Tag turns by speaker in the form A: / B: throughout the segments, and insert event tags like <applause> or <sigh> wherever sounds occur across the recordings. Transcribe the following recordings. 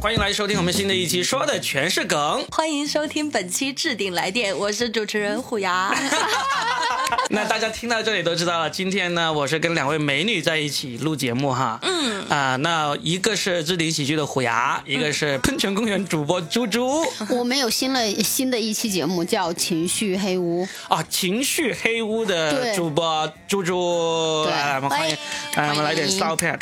A: 欢迎来收听我们新的一期，说的全是梗。
B: 欢迎收听本期置顶来电，我是主持人虎牙。<laughs>
A: 那大家听到这里都知道了，今天呢，我是跟两位美女在一起录节目哈。嗯。啊，那一个是置顶喜剧的虎牙，一个是喷泉公园主播猪猪。
C: 我们有新了新的一期节目，叫《情绪黑屋》
A: 啊，情绪黑屋的主播猪猪。
C: 来，
A: 我们欢迎，来我们来点骚片。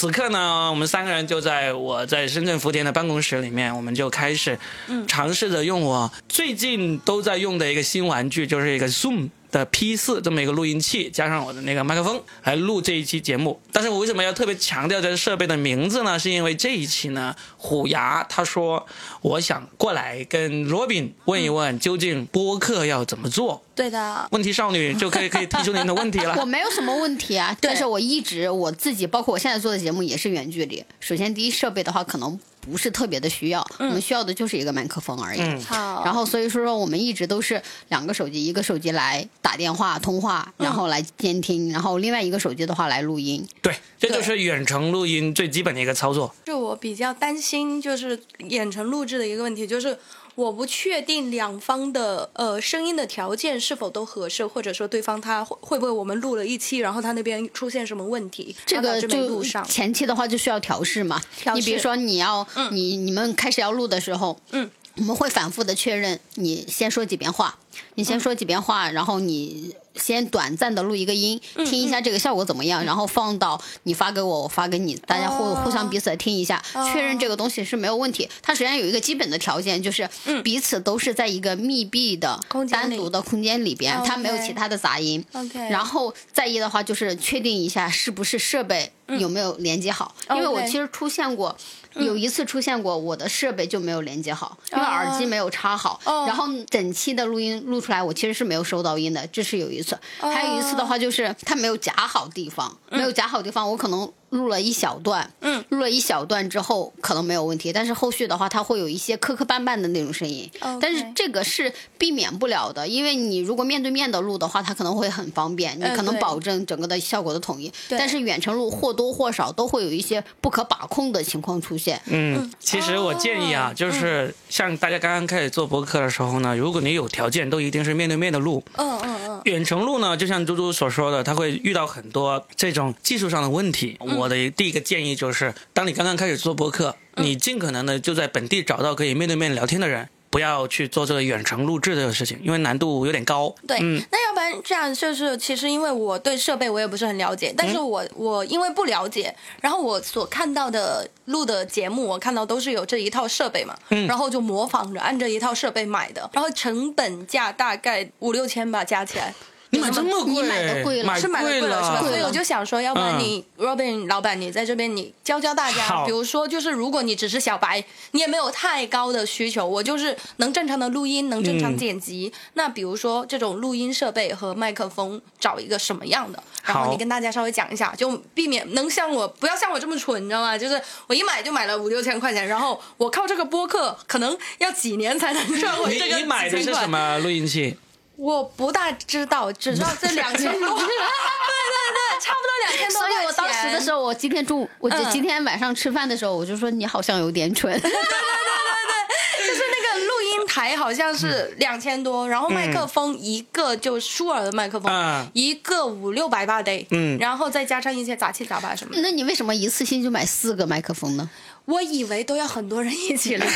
A: 此刻呢，我们三个人就在我在深圳福田的办公室里面，我们就开始尝试着用我最近都在用的一个新玩具，就是一个 Zoom。的 P 四这么一个录音器，加上我的那个麦克风来录这一期节目。但是我为什么要特别强调这个设备的名字呢？是因为这一期呢，虎牙他说我想过来跟 Robin 问一问，究竟播客要怎么做？
B: 对的，
A: 问题少女就可以可以提出您的问题了。<laughs>
C: 我没有什么问题啊，但是我一直我自己，包括我现在做的节目也是远距离。首先，第一设备的话，可能。不是特别的需要，我们需要的就是一个麦克风而已。
B: 好，
C: 然后所以说说我们一直都是两个手机，一个手机来打电话通话，然后来监听，然后另外一个手机的话来录音。
A: 对，这就是远程录音最基本的一个操作。
B: 就我比较担心，就是远程录制的一个问题，就是。我不确定两方的呃声音的条件是否都合适，或者说对方他会会不会我们录了一期，然后他那边出现什么问题，
C: 这个
B: 就
C: 前期的话就需要调试嘛。你比如说你要你你们开始要录的时候，嗯，我们会反复的确认，你先说几遍话，你先说几遍话，然后你。先短暂的录一个音，听一下这个效果怎么样，然后放到你发给我，我发给你，大家互互相彼此听一下，确认这个东西是没有问题。它实际上有一个基本的条件，就是彼此都是在一个密闭的、单独的空间里边，它没有其他的杂音。然后再一的话，就是确定一下是不是设备有没有连接好，因为我其实出现过。有一次出现过，我的设备就没有连接好，因为耳机没有插好，然后整期的录音录出来，我其实是没有收到音的，这是有一次。还有一次的话，就是它没有夹好地方，没有夹好地方，我可能。录了一小段，嗯，录了一小段之后可能没有问题，但是后续的话它会有一些磕磕绊绊的那种声音，但是这个是避免不了的，因为你如果面对面的录的话，它可能会很方便，你可能保证整个的效果的统一，但是远程录或多或少都会有一些不可把控的情况出现。
A: 嗯，其实我建议啊，就是像大家刚刚开始做博客的时候呢，如果你有条件，都一定是面对面的录。嗯嗯嗯。远程录呢，就像猪猪所说的，他会遇到很多这种技术上的问题。我的第一个建议就是，当你刚刚开始做播客，你尽可能的就在本地找到可以面对面聊天的人，不要去做这个远程录制这个事情，因为难度有点高。
B: 对，那要不然这样就是，其实因为我对设备我也不是很了解，但是我我因为不了解，然后我所看到的录的节目，我看到都是有这一套设备嘛，然后就模仿着按这一套设备买的，然后成本价大概五六千吧，加起来。
A: 你买这么贵？
C: 你买的贵了，
B: 是买的贵
A: 了，
B: 是吧？所以我就想说，要不然你 Robin 老板，你在这边你教教大家，比如说，就是如果你只是小白，你也没有太高的需求，我就是能正常的录音，能正常剪辑。那比如说这种录音设备和麦克风，找一个什么样的？然后你跟大家稍微讲一下，就避免能像我不要像我这么蠢，你知道吗？就是我一买就买了五六千块钱，然后我靠这个播客可能要几年才能赚回这个
A: 你买的是什么录音器？
B: 我不大知道，只知道 <laughs> 这两千多，<laughs> 对对对，差不多两千多。
C: 所以我当时的时候，我今天中午，我今天晚上吃饭的时候，我就说你好像有点蠢。<laughs> 对对对对
B: 对，就是那个录音台好像是两千多，然后麦克风一个就舒尔的麦克风，一个五六百吧得，嗯，然后再加上一些杂七杂八什么。
C: 那你为什么一次性就买四个麦克风呢？
B: 我以为都要很多人一起聊。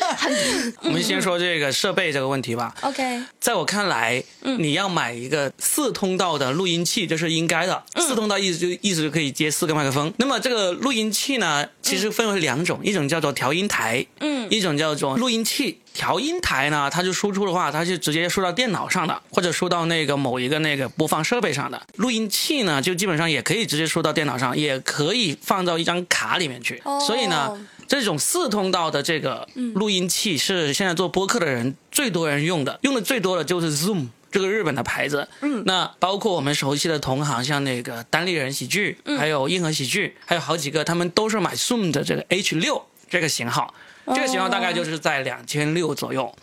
B: <laughs>
A: 我们先说这个设备这个问题吧。
B: OK，
A: 在我看来，你要买一个四通道的录音器，这是应该的。四通道意思就意思就可以接四个麦克风。那么这个录音器呢，其实分为两种，一种叫做调音台，嗯，一种叫做录音器。调音台呢，它就输出的话，它就直接输到电脑上的，或者输到那个某一个那个播放设备上的。录音器呢，就基本上也可以直接输到电脑上，也可以放到一张卡里面去。所以呢，这种四通道的这个录音器是现在做播客的人最多人用的，用的最多的就是 Zoom 这个日本的牌子。嗯，那包括我们熟悉的同行，像那个单立人喜剧，还有硬核喜剧，还有好几个，他们都是买 Zoom 的这个 H 六这个型号。这个型号大概就是在两千六左右，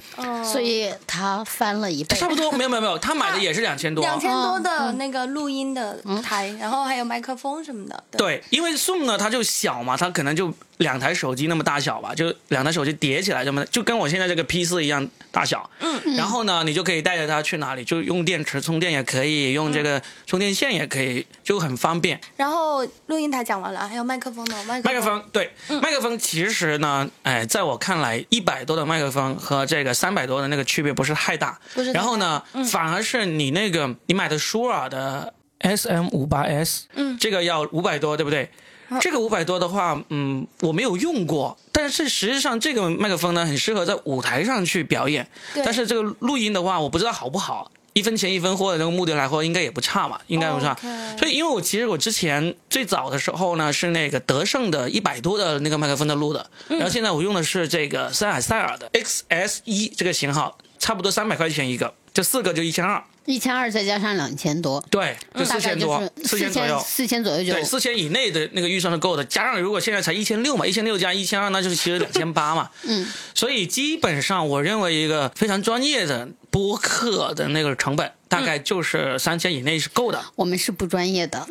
C: 所以他翻了一倍，
A: 差不多。没有没有没有，<laughs> 他买的也是两千多，
B: 两千多的那个录音的台，然后还有麦克风什么的。
A: 对，因为 Zoom 呢，它就小嘛，它可能就两台手机那么大小吧，就两台手机叠起来这么，就跟我现在这个 P 四一样大小。嗯。然后呢，你就可以带着它去哪里，就用电池充电也可以，用这个充电线也可以，就很方便。
B: 然后录音台讲完了，还有麦克风呢，麦克风
A: 对，麦克风其实呢，哎，在我看来，一百多的麦克风和这个三百多的那个区别不是太大。
B: 不是。
A: 然后呢，反而是你那个你买的舒尔的 S M 五八 S，嗯，这个要五百多，对不对？这个五百多的话，嗯，我没有用过，但是实际上这个麦克风呢，很适合在舞台上去表演。但是这个录音的话，我不知道好不好。一分钱一分货的那个目的来说，应该也不差嘛，应该不差。所以，因为我其实我之前最早的时候呢，是那个德胜的一百多的那个麦克风的录的，然后现在我用的是这个森海塞尔的 XS 一这个型号，差不多三百块钱一个，这四个就一千二。
C: 一千二再加上两千多，
A: 对，就四千多，四千左右，
C: 四千左右就
A: 对，四千以内的那个预算是够的。加上如果现在才一千六嘛，一千六加一千二，那就是其实两千八嘛。嗯，所以基本上我认为一个非常专业的播客的那个成本，大概就是三千以内是够的。
C: 我们是不专业的。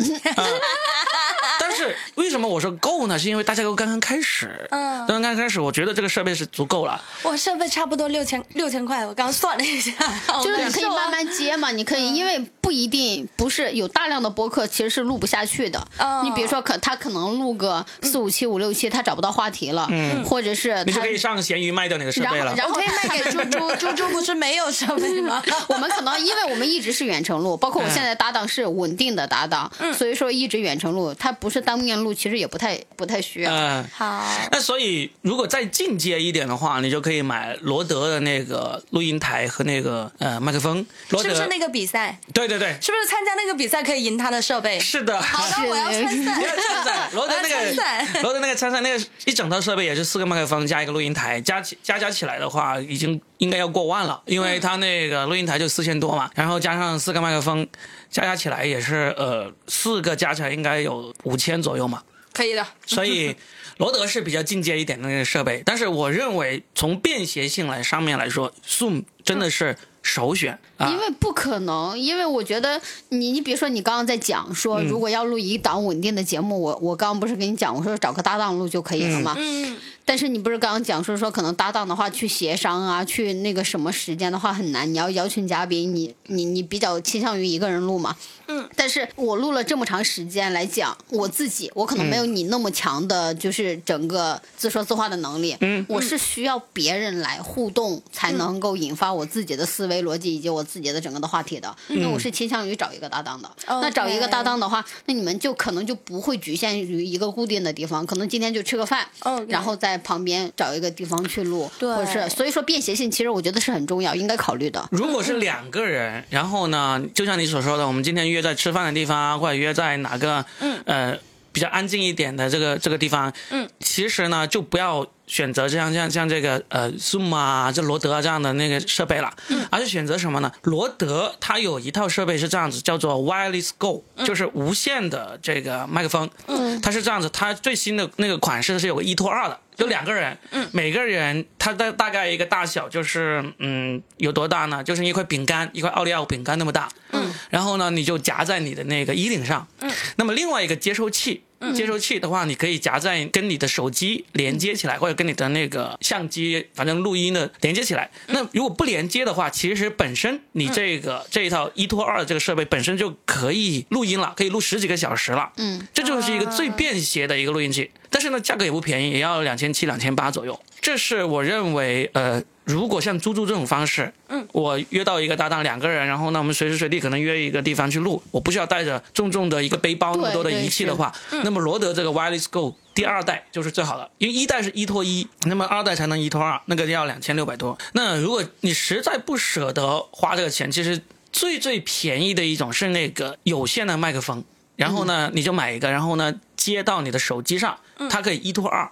A: 但是为什么我说够呢？是因为大家都刚刚开始，嗯，刚刚开始，我觉得这个设备是足够了。
B: 我设备差不多六千六千块，我刚算了一下，<laughs>
C: 就是你可以慢慢接嘛，你可以，因为不一定不是有大量的播客其实是录不下去的。你比如说，可他可能录个四五期、五六期，他找不到话题了，嗯，或者是
A: 你就可以上闲鱼卖掉那个设备了，
B: 然后可以卖给猪猪，猪猪不是没有设备吗？<laughs>
C: 我们可能因为我们一直是远程录，<laughs> 包括我现在搭档是稳定的搭档，所以说一直远程录，他不是。当面录其实也不太不太需要。嗯，
B: 好。
A: 那所以如果再进阶一点的话，你就可以买罗德的那个录音台和那个呃麦克风。
B: 是不是那个比赛？
A: 对对对。
B: 是不是参加那个比赛可以赢他的设备？
A: 是的。
B: 好，的我要参赛。<laughs>
A: 要参赛。罗德那个罗德那个参赛那个一整套设备也是四个麦克风加一个录音台，加起加加起来的话，已经应该要过万了，因为他那个录音台就四千多嘛，然后加上四个麦克风。加加起来也是呃四个加起来应该有五千左右嘛，
B: 可以的。
A: 所以罗德是比较进阶一点的那个设备，但是我认为从便携性来上面来说，Zoom 真的是首选。
C: 因为不可能，因为我觉得你你比如说你刚刚在讲说，如果要录一档稳定的节目，我我刚刚不是跟你讲，我说找个搭档录就可以了吗？嗯。但是你不是刚刚讲说说可能搭档的话去协商啊，去那个什么时间的话很难，你要邀请嘉宾，你你你比较倾向于一个人录嘛？嗯。但是我录了这么长时间来讲，我自己我可能没有你那么强的，就是整个自说自话的能力。嗯。我是需要别人来互动才能够引发我自己的思维逻辑以及我自己的整个的话题的。那我是倾向于找一个搭档的。那找一个搭档的话，那你们就可能就不会局限于一个固定的地方，可能今天就吃个饭，然后在。旁边找一个地方去录，或者是所以说便携性，其实我觉得是很重要，应该考虑的。
A: 如果是两个人，然后呢，就像你所说的，我们今天约在吃饭的地方，或者约在哪个嗯呃比较安静一点的这个这个地方，嗯，其实呢就不要。选择像像像这个呃 Zoom 啊，就罗德啊这样的那个设备了，而是选择什么呢？罗德它有一套设备是这样子，叫做 Wireless Go，就是无线的这个麦克风。嗯，它是这样子，它最新的那个款式是有个一拖二的，有两个人，嗯，每个人他的大概一个大小就是嗯有多大呢？就是一块饼干，一块奥利奥饼干那么大。嗯，然后呢，你就夹在你的那个衣领上。嗯，那么另外一个接收器。接收器的话，你可以夹在跟你的手机连接起来，或者跟你的那个相机，反正录音的连接起来。那如果不连接的话，其实本身你这个这一套一拖二的这个设备本身就可以录音了，可以录十几个小时了。嗯，这就是一个最便携的一个录音器。但是呢，价格也不便宜，也要两千七、两千八左右。这是我认为，呃。如果像猪猪这种方式，嗯，我约到一个搭档两个人，然后呢，我们随时随地可能约一个地方去录，我不需要带着重重的一个背包那么多的仪器的话，那么罗德这个 Wireless Go 第二代就是最好的，因为一代是一拖一，那么二代才能一拖二，那个要两千六百多。那如果你实在不舍得花这个钱，其实最最便宜的一种是那个有线的麦克风，然后呢你就买一个，然后呢接到你的手机上，它可以一拖二。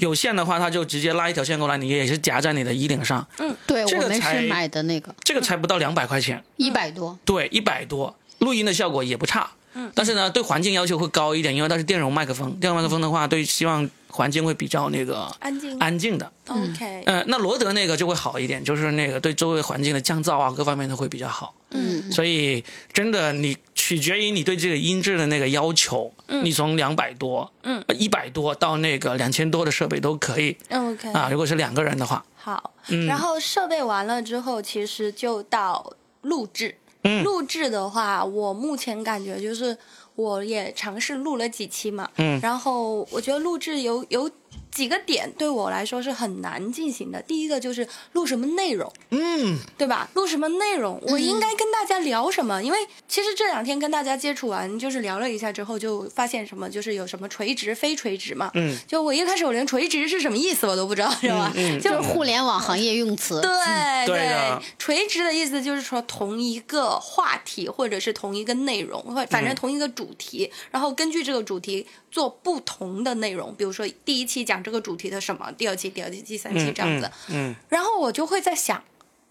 A: 有线的话，它就直接拉一条线过来，你也是夹在你的衣领上。
C: 嗯，对，我们是买的那个，
A: 这个才不到两百块钱，
C: 一百多。
A: 对，一百多，录音的效果也不差。嗯，但是呢，对环境要求会高一点，因为它是电容麦克风。电容麦克风的话，对希望环境会比较那个
B: 安静
A: 安静的。
B: OK，
A: 呃，那罗德那个就会好一点，就是那个对周围环境的降噪啊，各方面都会比较好。
C: 嗯，
A: 所以真的你取决于你对这个音质的那个要求，你从两百多，
B: 嗯，
A: 一百多到那个两千多的设备都可以
B: OK
A: 啊。如果是两个人的话，
B: 好，
A: 嗯
B: 然后设备完了之后，其实就到录制。
A: 嗯。
B: 录制的话，我目前感觉就是我也尝试录了几期嘛，
A: 嗯。
B: 然后我觉得录制有有几个点对我来说是很难进行的。第一个就是录什么内容，
A: 嗯，
B: 对吧？录什么内容？我应该跟大家聊什么？因为其实这两天跟大家接触完，就是聊了一下之后，就发现什么，就是有什么垂直、非垂直嘛。
A: 嗯，
B: 就我一开始我连垂直是什么意思我都不知道，是吧？
A: 嗯
B: 就
C: 就是互联网行业用词。
B: 对
A: 对的
B: 垂直的意思就是说同一个话题或者是同一个内容，或反正同一个主题，然后根据这个主题做不同的内容。比如说第一期讲这个主题的什么，第二期、第二期、第三期这样子。
A: 嗯，
B: 然后我就会在想，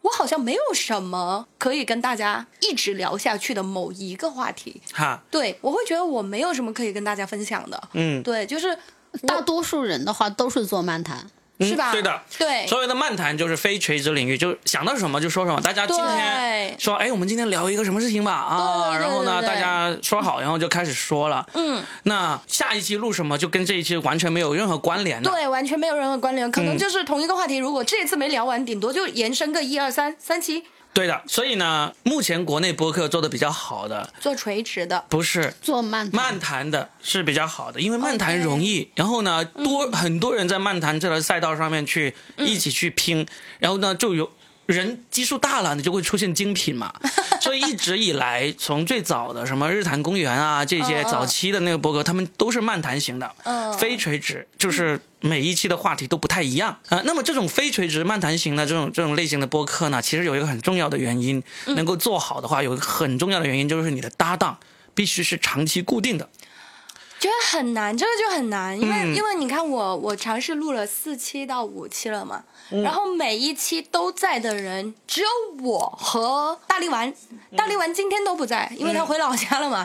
B: 我好像没有什么可以跟大家一直聊下去的某一个话题。
A: 哈，
B: 对我会觉得我没有什么可以跟大家分享的。
A: 嗯，
B: 对，就是
C: 大多数人的话都是做漫谈，
A: 嗯
B: 是吧？
A: 对的，
B: 对。
A: 所谓的漫谈就是非垂直领域，就是想到什么就说什么。大家今天
B: 对
A: 说，哎，我们今天聊一个什么事情吧啊，然后呢，大家说好，然后就开始说了。
B: 嗯，
A: 那下一期录什么，就跟这一期完全没有任何关联的。
B: 对，完全没有任何关联，可能
A: 嗯
B: 就是同一个话题。如果这一次没聊完，顶多就延伸个一二三三期，
A: 对的，所以呢，目前国内播客做的比较好的
B: 做垂直的。
A: 不是
C: 做漫谈
A: 漫谈的是比较好的，因为漫谈容易。然后呢，多很多人在漫谈这条赛道上面去
B: 嗯
A: 一起去拼，<laughs> 然后呢就有。人基数大了，你就会出现精品嘛。<laughs> 所以一直以来，从最早的什么日坛公园啊这些早期的那个博客，他们都是漫谈型的，
B: 嗯
A: 非垂直，就是每一期的话题都不太一样。啊、那么这种非垂直漫谈型的这种这种类型的播客呢，其实有一个很重要的原因，
B: 嗯。
A: 能够做好的话，有一个很重要的原因就是你的搭档必须是长期固定的。
B: 觉得很难，这个就很难，因为、
A: 嗯。
B: 因为你看我我尝试录了四期到五期了嘛，
A: 嗯。
B: 然后每一期都在的人只有我和大力丸，大力丸今天都不在，因为他回老家了嘛。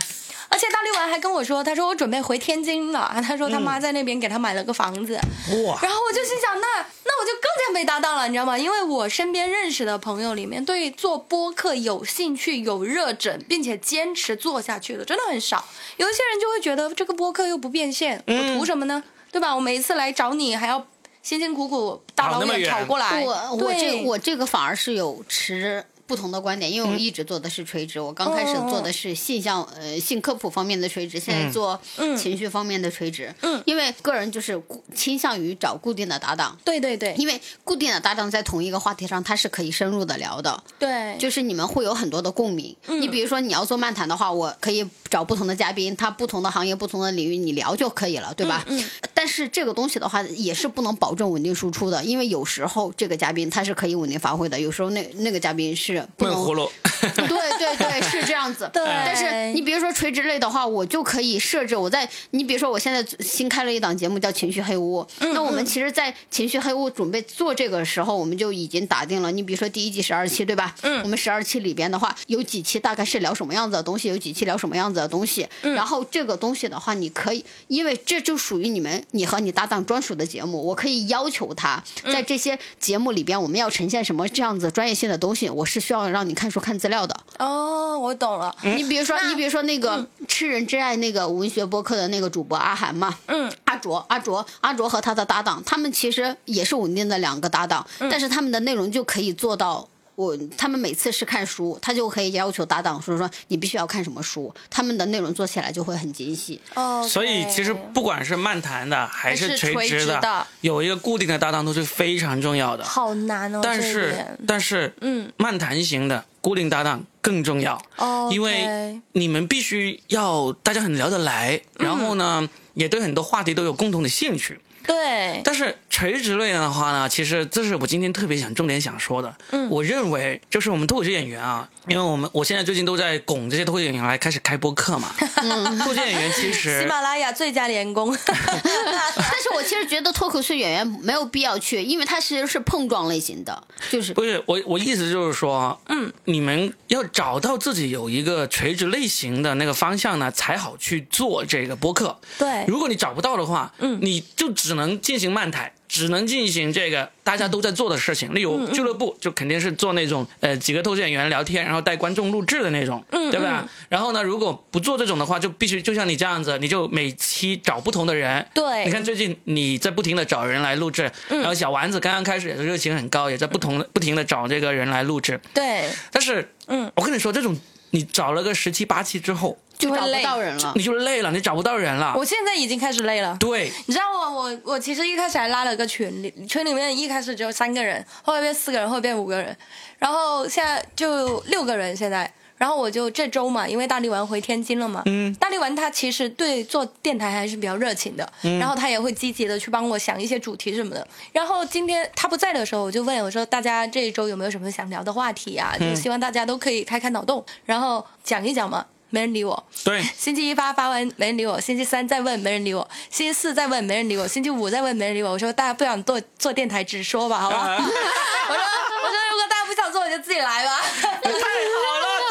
B: 而且大力丸还跟我说，他说我准备回天津了，他说他妈在那边给他买了个房子，
A: 哇，
B: 然后我就心想，那那我就更加没搭档了，你知道吗？因为我身边认识的朋友里面，对做播客有兴趣、有热忱，并且坚持做下去的，真的很少。有一些人就会觉得这个播客又不变现，我图什么呢？对吧？我每一次来找你，还要辛辛苦苦大老远
A: 跑
B: 过来。
C: 我我这
B: 对
C: 我这个反而是有持不同的观点，因为我一直做的是垂直，我刚开始做的是性向呃性科普方面的垂直，现在做情绪方面的垂直。
B: 嗯。
C: 因为个人就是倾向于找固定的搭档，
B: 对对对。
C: 因为固定的搭档在同一个话题上，它是可以深入的聊的，
B: 对，
C: 就是你们会有很多的共鸣。
B: 嗯。
C: 你比如说你要做漫谈的话，我可以找不同的嘉宾，他不同的行业、不同的领域，你聊就可以了，对吧？
B: 嗯。
C: 但是这个东西的话，也是不能保证稳定输出的，因为有时候这个嘉宾他是可以稳定发挥的，有时候那那个嘉宾是不能
A: 闷葫芦。<laughs>
C: 对对对，是这样子。
B: 对
C: 但是你比如说垂直类的话，我就可以设置我在你比如说我现在新开了一档节目叫《情绪黑屋》，那我们其实，在《情绪黑屋》准备做这个时候，我们就已经打定了。你比如说第一季十二期，对吧？嗯。我们十二期里边的话，有几期大概是聊什么样子的东西，有几期聊什么样子的东西。然后这个东西的话，你可以，因为这就属于你们你和你搭档专属的节目，我可以要求他在这些节目里边，我们要呈现什么这样子专业性的东西，我是需要让你看书看资料的。
B: 哦，我懂了。
C: 你比如说，你比如说那个《吃人之爱》那个文学播客的那个主播阿涵嘛，
B: 嗯，
C: 阿卓，阿卓，阿卓和他的搭档，他们其实也是稳定的两个搭档，但是他们的内容就可以做到。我他们每次是看书，他就可以要求搭档说说你必须要看什么书，他们的内容做起来就会很精细。
B: 哦，
A: 所以其实不管是漫谈的还是
B: 垂
A: 直的，
B: 直的
A: 有一个固定的搭档都是非常重要的。
B: 好难哦。
A: 但是但是，
B: 嗯，
A: 漫谈型的固定搭档更重要，
B: 哦，
A: 因为你们必须要大家很聊得来，然后呢，也对很多话题都有共同的兴趣。
B: 对，
A: 但是垂直类的话呢，其实这是我今天特别想重点想说的。嗯，我认为就是我们脱口秀演员啊，因为我们我现在最近都在拱这些脱口秀演员来开始开播客嘛。<laughs> 嗯，脱口秀演员其实 <laughs> 喜
B: 马拉雅最佳员工。<laughs>
C: 但是我其实觉得脱口秀演员没有必要去，因为他其实是碰撞类型的，就是
A: 不是我我意思就是说，嗯，你们要找到自己有一个垂直类型的那个方向呢，才好去做这个播客。
B: 对，
A: 如果你找不到的话，嗯，你就只能进行漫台。只能进行这个大家都在做的事情，例如俱乐部就肯定是做那种呃几个脱口演员聊天，然后带观众录制的那种，对吧？然后呢，如果不做这种的话，就必须就像你这样子，你就每期找不同的人。
B: 对，
A: 你看最近你在不停的找人来录制，然后小丸子刚刚开始也是热情很高，也在不同的不停的找这个人来录制。
B: 对，
A: 但是嗯，我跟你说，这种你找了个十七八期之后。
C: 就找不到人了，
A: 你就累了，你找不到人了。
B: 我现在已经开始累了。
A: 对，
B: 你知道我我我其实一开始还拉了个群里，群里面一开始只有三个人，后来变四个人，后来变五个人，然后现在就六个人现在。然后我就这周嘛，因为大力丸回天津了嘛，嗯，大力丸他其实对做电台还是比较热情的，嗯，然后他也会积极的去帮我想一些主题什么的。然后今天他不在的时候，我就问我说大家这一周有没有什么想聊的话题啊？就希望大家都可以开开脑洞，然后讲一讲嘛。没人理我。
A: 对，
B: 星期一发发完没人理我，星期三再问没人理我，星期四再问没人理我，星期五再问没人理我。我说大家不想做做电台，直说吧，好吧？<laughs> 我说我说如果大家不想做，我就自己来吧。
A: 太好了，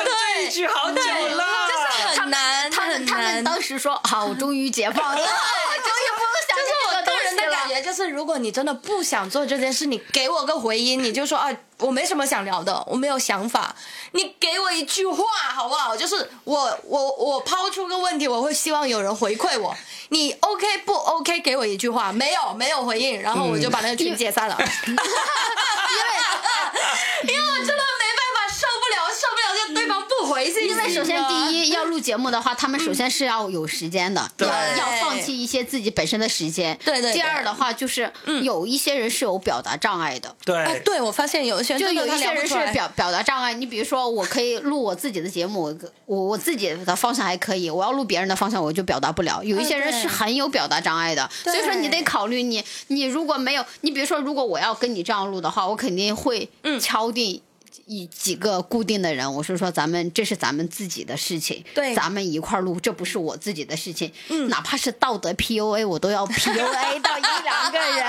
A: 等这一句好久了，
B: 就是很难，
C: 他们他们当时说好，我终于解放了。<laughs>
B: 就是如果你真的不想做这件事，你给我个回音，你就说啊，我没什么想聊的，我没有想法，你给我一句话好不好？就是我我我抛出个问题，我会希望有人回馈我。你 OK 不 OK？给我一句话，没有没有回应，然后我就把那个群解散了。<laughs> <laughs> 因为因为 <laughs> 回去。
C: 因为首先第一要录节目的话，他们首先是要有时间的，要要放弃一些自己本身的时间。
B: 对对。
C: 第二的话就是，有一些人是有表达障碍的。
A: 对。
B: 对，我发现有一些
C: 就有一些人是表表达障碍。你比如说，我可以录我自己的节目，我我自己的方向还可以，我要录别人的方向，我就表达不了。有一些人是很有表达障碍的，所以说你得考虑你你如果没有，你比如说，如果我要跟你这样录的话，我肯定会敲定。一几个固定的人，我是说，咱们这是咱们自己的事情，
B: 对，
C: 咱们一块儿录，这不是我自己的事情，嗯，哪怕是道德 PUA，我都要 PUA <laughs> 到一两个人，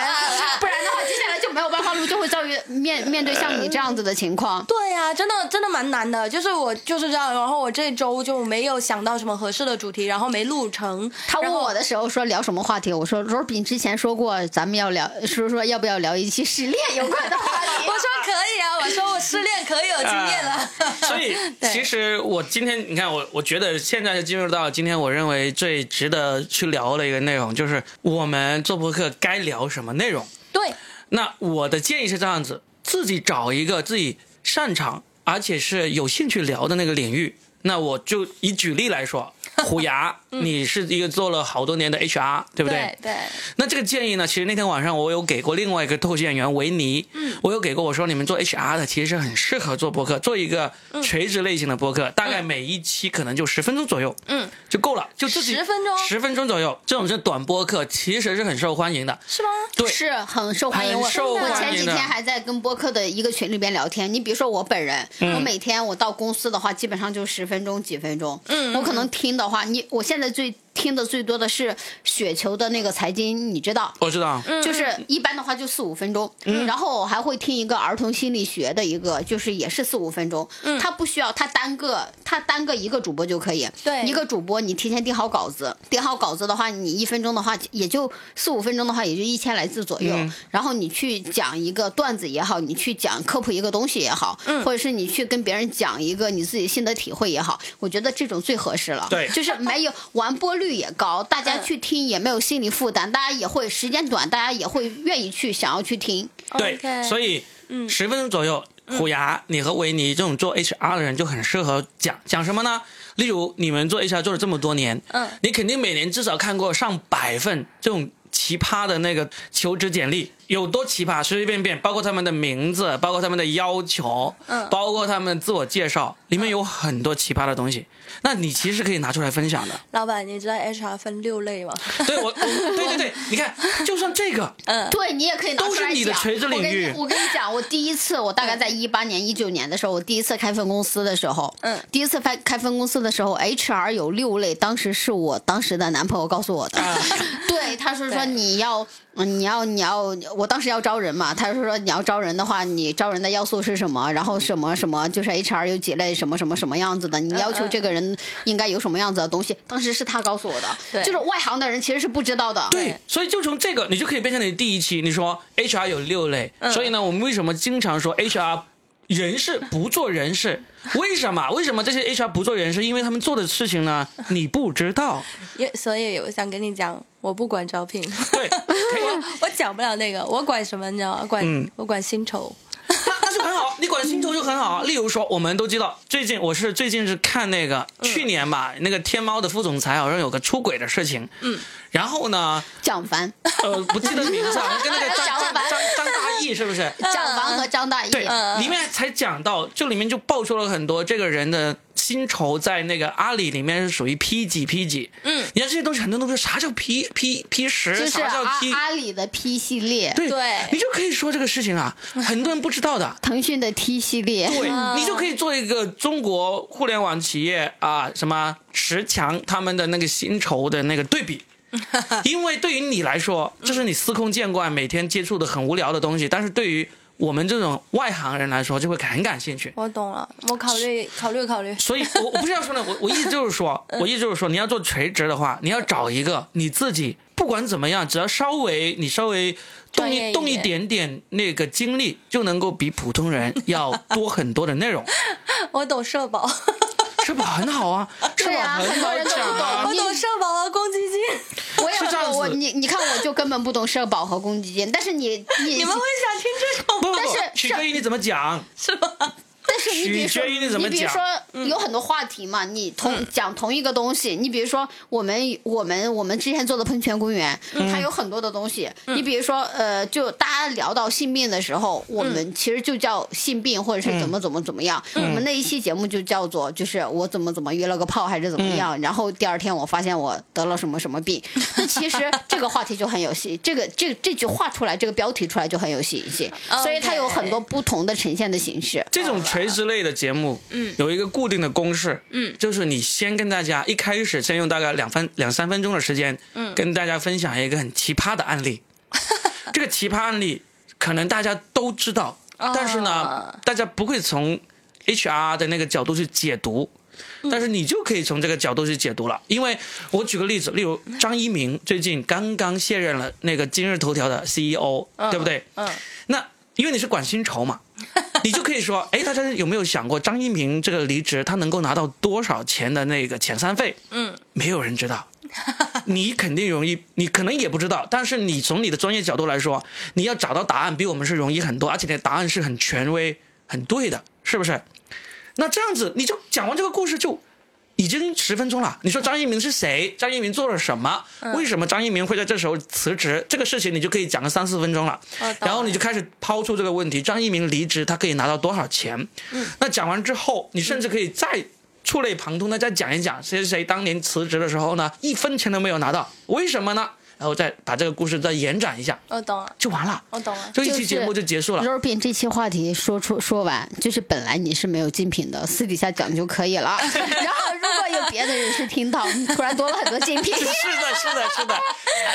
C: 不然的话，接下来就没有办法录，就会遭遇面面对像你这样子的情况。
B: 对呀，真的真的蛮难的，就是我就是这样，然后我这周就没有想到什么合适的主题，然后没录成。
C: 他问我的时候说聊什么话题，我说罗宾之前说过咱们要聊，说说要不要聊一期失恋有关的话题，<laughs>
B: 我说可以啊，我说我失恋。可有经验了，
A: 所以 <laughs> 其实我今天你看我，我觉得现在就进入到今天，我认为最值得去聊的一个内容，就是我们做博客该聊什么内容。
B: 对，
A: 那我的建议是这样子：自己找一个自己擅长而且是有兴趣聊的那个领域。那我就以举例来说。<laughs> 虎牙，你是一个做了好多年的 HR，对不
B: 对？对。
A: 那这个建议呢？其实那天晚上我有给过另外一个脱口秀演员维尼，嗯，我有给过我说，你们做 HR 的其实很适合做播客，做一个垂直类型的播客，大概每一期可能就十分钟左右，嗯，就够了，就自己
B: 十分钟，
A: 十分钟左右，这种是短播客，其实是很受欢迎的，
B: 是吗？
A: 对，
C: 是很受欢迎。我我前几天还在跟播客的一个群里边聊天，你比如说我本人，我每天我到公司的话，基本上就十分钟几分钟，嗯，我可能听的话，你我现在。最听的最多的是雪球的那个财经，你知道？
A: 我知道，
C: 就是一般的话就四五分钟，然后我还会听一个儿童心理学的一个，就是也是四五分钟。嗯，他不需要他单个他单个一个主播就可以。
B: 对，
C: 一个主播你提前定好稿子，定好稿子的话，你一分钟的话也就四五分钟的话也就一千来字左右。然后你去讲一个段子也好，你去讲科普一个东西也好，或者是你去跟别人讲一个你自己心得体会也好，我觉得这种最合适了。
A: 对，
C: 就是没有完播。率也高，大家去听也没有心理负担，大家也会时间短，大家也会愿意去想要去听。
A: 对，所以嗯十分钟左右，虎牙，你和维尼这种做 HR 的人就很适合讲讲什么呢？例如你们做 HR 做了这么多年，嗯，你肯定每年至少看过上百份这种奇葩的那个求职简历。有多奇葩，随随便便，包括他们的名字，包括他们的要求，嗯，包括他们自我介绍，里面有很多奇葩的东西。那你其实可以拿出来分享的。
B: 老板，你知道 HR 分六类吗？<laughs>
A: 对，我，对对对，你看，就算这个，<laughs>
C: 嗯，对你也可以拿出来
A: 都是你的垂直领域。
C: 我跟你讲，我第一次，我大概在一八年、一九年的时候，我第一次开分公司的时候，嗯，第一次开开分公司的时候，HR 有六类，当时是我当时的男朋友告诉我的。对，他是说你要。你要你要，我当时要招人嘛，他是说你要招人的话，你招人的要素是什么？然后什么什么就是 HR 有几类，什么什么什么样子的？你要求这个人应该有什么样子的东西？当时是他告诉我的，就是外行的人其实是不知道的。
A: 对，所以就从这个你就可以变成你第一期，你说 HR 有六类，所以呢，我们为什么经常说 HR？人事不做人事，为什么？<laughs> 为什么这些 HR 不做人事？因为他们做的事情呢，<laughs> 你不知道。
B: 也所以我想跟你讲，我不管招聘。
A: 对，<laughs>
B: 我讲不了那个，我管什么？你知道吗？管我管薪酬。
A: 很好，你管薪酬就很好。例如说，我们都知道，最近我是最近是看那个去年吧，那个天猫的副总裁好像有个出轨的事情。嗯。然后呢？
C: 蒋凡。
A: 呃，不记得名字，好像跟那个张张张 <laughs> 张大奕是不是？
C: 蒋凡和张大奕。
A: 对，里面才讲到，这里面就爆出了很多这个人的薪酬在那个阿里里面是属于 P 几 P 几。嗯。你看这些东西，很多东西啥叫 P P P 十？啥叫 P？
C: 阿里的 P 系列。
A: 对对。你就可以说这个事情啊，<laughs> 很多人不知道的。
C: 腾讯的 T 系列。
A: 对，你就可以做一个中国互联网企业啊，什么十强他们的那个薪酬的那个对比。<laughs> 因为对于你来说，这是你司空见惯、每天接触的很无聊的东西，但是对于我们这种外行人来说，就会很感兴趣。
B: 我懂了，我考虑考虑考虑。
A: 所以，我我不是要说呢，我我意思就是说，我意思就是说，你要做垂直的话，你要找一个你自己不管怎么样，只要稍微你稍微动一动一点点那个精力，就能够比普通人要多很多的内容。<laughs>
B: 我懂社保。
A: 社保很好啊，社保很好讲啊。
B: 我懂社保和公积金，<laughs>
C: 我也不懂。我你你看，我就根本不懂社保和公积金。但是你
B: 你 <laughs> 你们会想听这种？
A: 但是取决于你怎么讲，<laughs>
B: 是吗？
C: 但是你比如说，你比如说有很多话题嘛，你同讲同一个东西，你比如说我们我们我们之前做的喷泉公园，它有很多的东西。你比如说呃，就大家聊到性病的时候，我们其实就叫性病或者是怎么怎么怎么样。我们那一期节目就叫做就是我怎么怎么约了个炮还是怎么样，然后第二天我发现我得了什么什么病。<laughs> 那其实这个话题就很有戏，这个这这句话出来，这个标题出来就很有吸引性，所以它有很多不同的呈现的形式。
A: 这种垂直类的节目，嗯，有一个固定的公式，嗯，就是你先跟大家一开始先用大概两分两三分钟的时间，嗯，跟大家分享一个很奇葩的案例，<laughs> 这个奇葩案例可能大家都知道，但是呢，大家不会从 HR 的那个角度去解读，但是你就可以从这个角度去解读了。因为我举个例子，例如张一鸣最近刚刚卸任了那个今日头条的 CEO，对不对？嗯，那因为你是管薪酬嘛。<laughs> 你就可以说，哎，大家有没有想过张一鸣这个离职，他能够拿到多少钱的那个遣散费？嗯，没有人知道，你肯定容易，<laughs> 你可能也不知道。但是你从你的专业角度来说，你要找到答案比我们是容易很多，而且你的答案是很权威、很对的，是不是？那这样子，你就讲完这个故事就。已经十分钟了，你说张一鸣是谁？张一鸣做了什么？为什么张一鸣会在这时候辞职？这个事情你就可以讲个三四分钟了。然后你就开始抛出这个问题：张一鸣离职，他可以拿到多少钱？嗯，那讲完之后，你甚至可以再触类旁通的再讲一讲，谁谁谁当年辞职的时候呢，一分钱都没有拿到，为什么呢？然后再把这个故事再延展一下，
B: 我懂了，
A: 就完了，
B: 我懂了，
A: 就一期节目就结束了。
C: Robin 这期话题说出说完，就是本来你是没有竞品的，私底下讲就可以了。<laughs> 然后如果有别的人是听到，突然多了很多竞品。<laughs> 是
A: 的，是的，是的。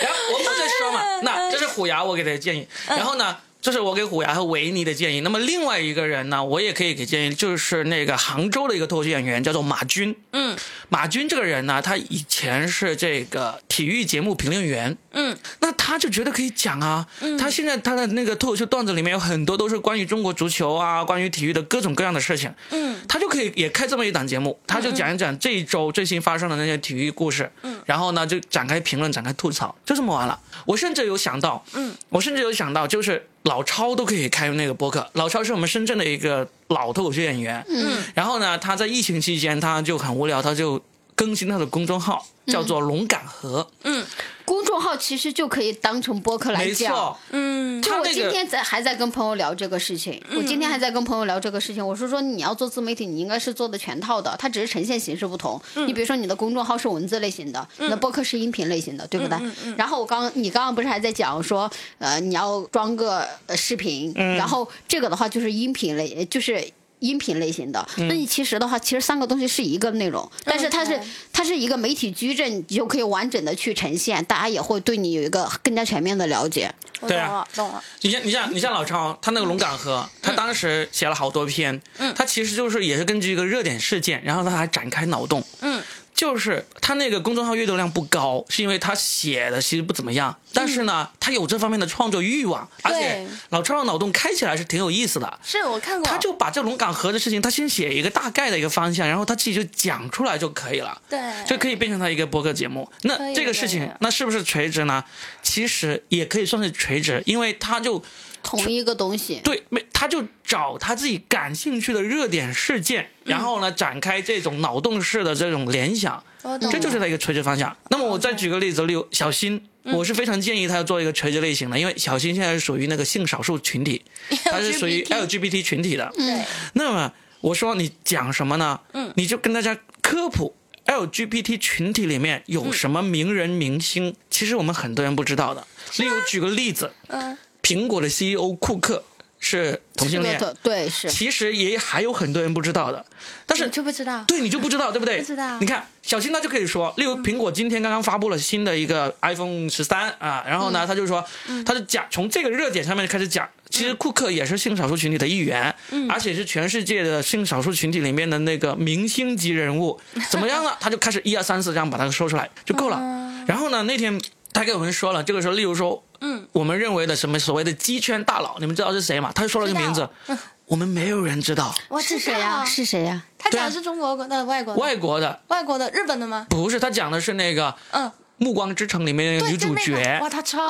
A: 然后我们再说嘛，那这是虎牙我给的建议。然后呢？这是我给虎牙和维尼的建议。那么另外一个人呢，我也可以给建议，就是那个杭州的一个脱口秀演员，叫做马军。嗯，马军这个人呢，他以前是这个体育节目评论员。嗯，那他就觉得可以讲啊。嗯，他现在他的那个脱口秀段子里面有很多都是关于中国足球啊，关于体育的各种各样的事情。嗯，他就可以也开这么一档节目，他就讲一讲这一周最新发生的那些体育故事。嗯，然后呢就展开评论，展开吐槽，就这么完了。我甚至有想到，嗯，我甚至有想到就是。老超都可以开那个播客。老超是我们深圳的一个老脱口秀演员。嗯。然后呢，他在疫情期间他就很无聊，他就更新他的公众号，叫做“龙岗河”。嗯。
C: 公众号其实就可以当成播客来讲，嗯，就我今天在还在跟朋友聊这个事情，我今天还在跟朋友聊这个事情，我是说你要做自媒体，你应该是做的全套的，它只是呈现形式不同。你比如说你的公众号是文字类型的，你的播客是音频类型的，对不对？然后我刚你刚刚不是还在讲说，呃，你要装个视频，然后这个的话就是音频类，就是。音频类型的，那你其实的话，其实三个东西是一个内容，但是它是它是一个媒体矩阵，你就可以完整的去呈现，大家也会对你有一个更加全面的了解。
A: 对啊，
B: 懂了。
A: 你像你像你像老超，他那个龙岗河，他当时写了好多篇，嗯，他其实就是也是根据一个热点事件，然后他还展开脑洞，
B: 嗯。
A: 就是他那个公众号阅读量不高，是因为他写的其实不怎么样，但是呢，他有这方面的创作欲望，而且老超的脑洞开起来是挺有意思的。
B: 是我看过，
A: 他就把这龙岗河的事情，他先写一个大概的一个方向，然后他自己就讲出来就可以了。
B: 对，
A: 就可以变成他一个播客节目。那这个事情，那是不是垂直呢？其实也可以算是垂直，因为他就。
C: 同一个东西，
A: 对，没他就找他自己感兴趣的热点事件，然后呢展开这种脑洞式的这种联想，这就是他一个垂直方向。那么我再举个例子，例如小新，我是非常建议他要做一个垂直类型的，因为小新现在是属于那个性少数群体，<laughs> 他是属于 LGBT 群体的。
B: 对。
A: 那么我说你讲什么呢？
B: 嗯，
A: 你就跟大家科普 LGBT 群体里面有什么名人明星，其实我们很多人不知道的。例如举个例子，
B: 嗯。
A: 苹果的 CEO 库克是同性恋，
C: 对是。
A: 其实也还有很多人不知道的，但是
B: 就不知道，
A: 对你就不知道，对不对？
B: 不知道。
A: 你看小新他就可以说，例如苹果今天刚刚发布了新的一个 iPhone 十三啊，然后呢他就说，他就讲从这个热点上面开始讲，其实库克也是性少数群体的一员，而且是全世界的性少数群体里面的那个明星级人物，怎么样呢？<laughs> 他就开始一二三四这样把它说出来就够了。然后呢那天他给我们说了，这个时候例如说。
B: 嗯，
A: 我们认为的什么所谓的鸡圈大佬，你们知道是谁吗？他就说了个名字，嗯我们没有人知道。
B: 我
C: 是谁呀？是谁呀？
B: 他讲的是中国的、外国的、
A: 外国的、
B: 外国的、日本的吗？
A: 不是，他讲的是那个嗯，《暮光之城》里面的女主角。
B: 哇，他超，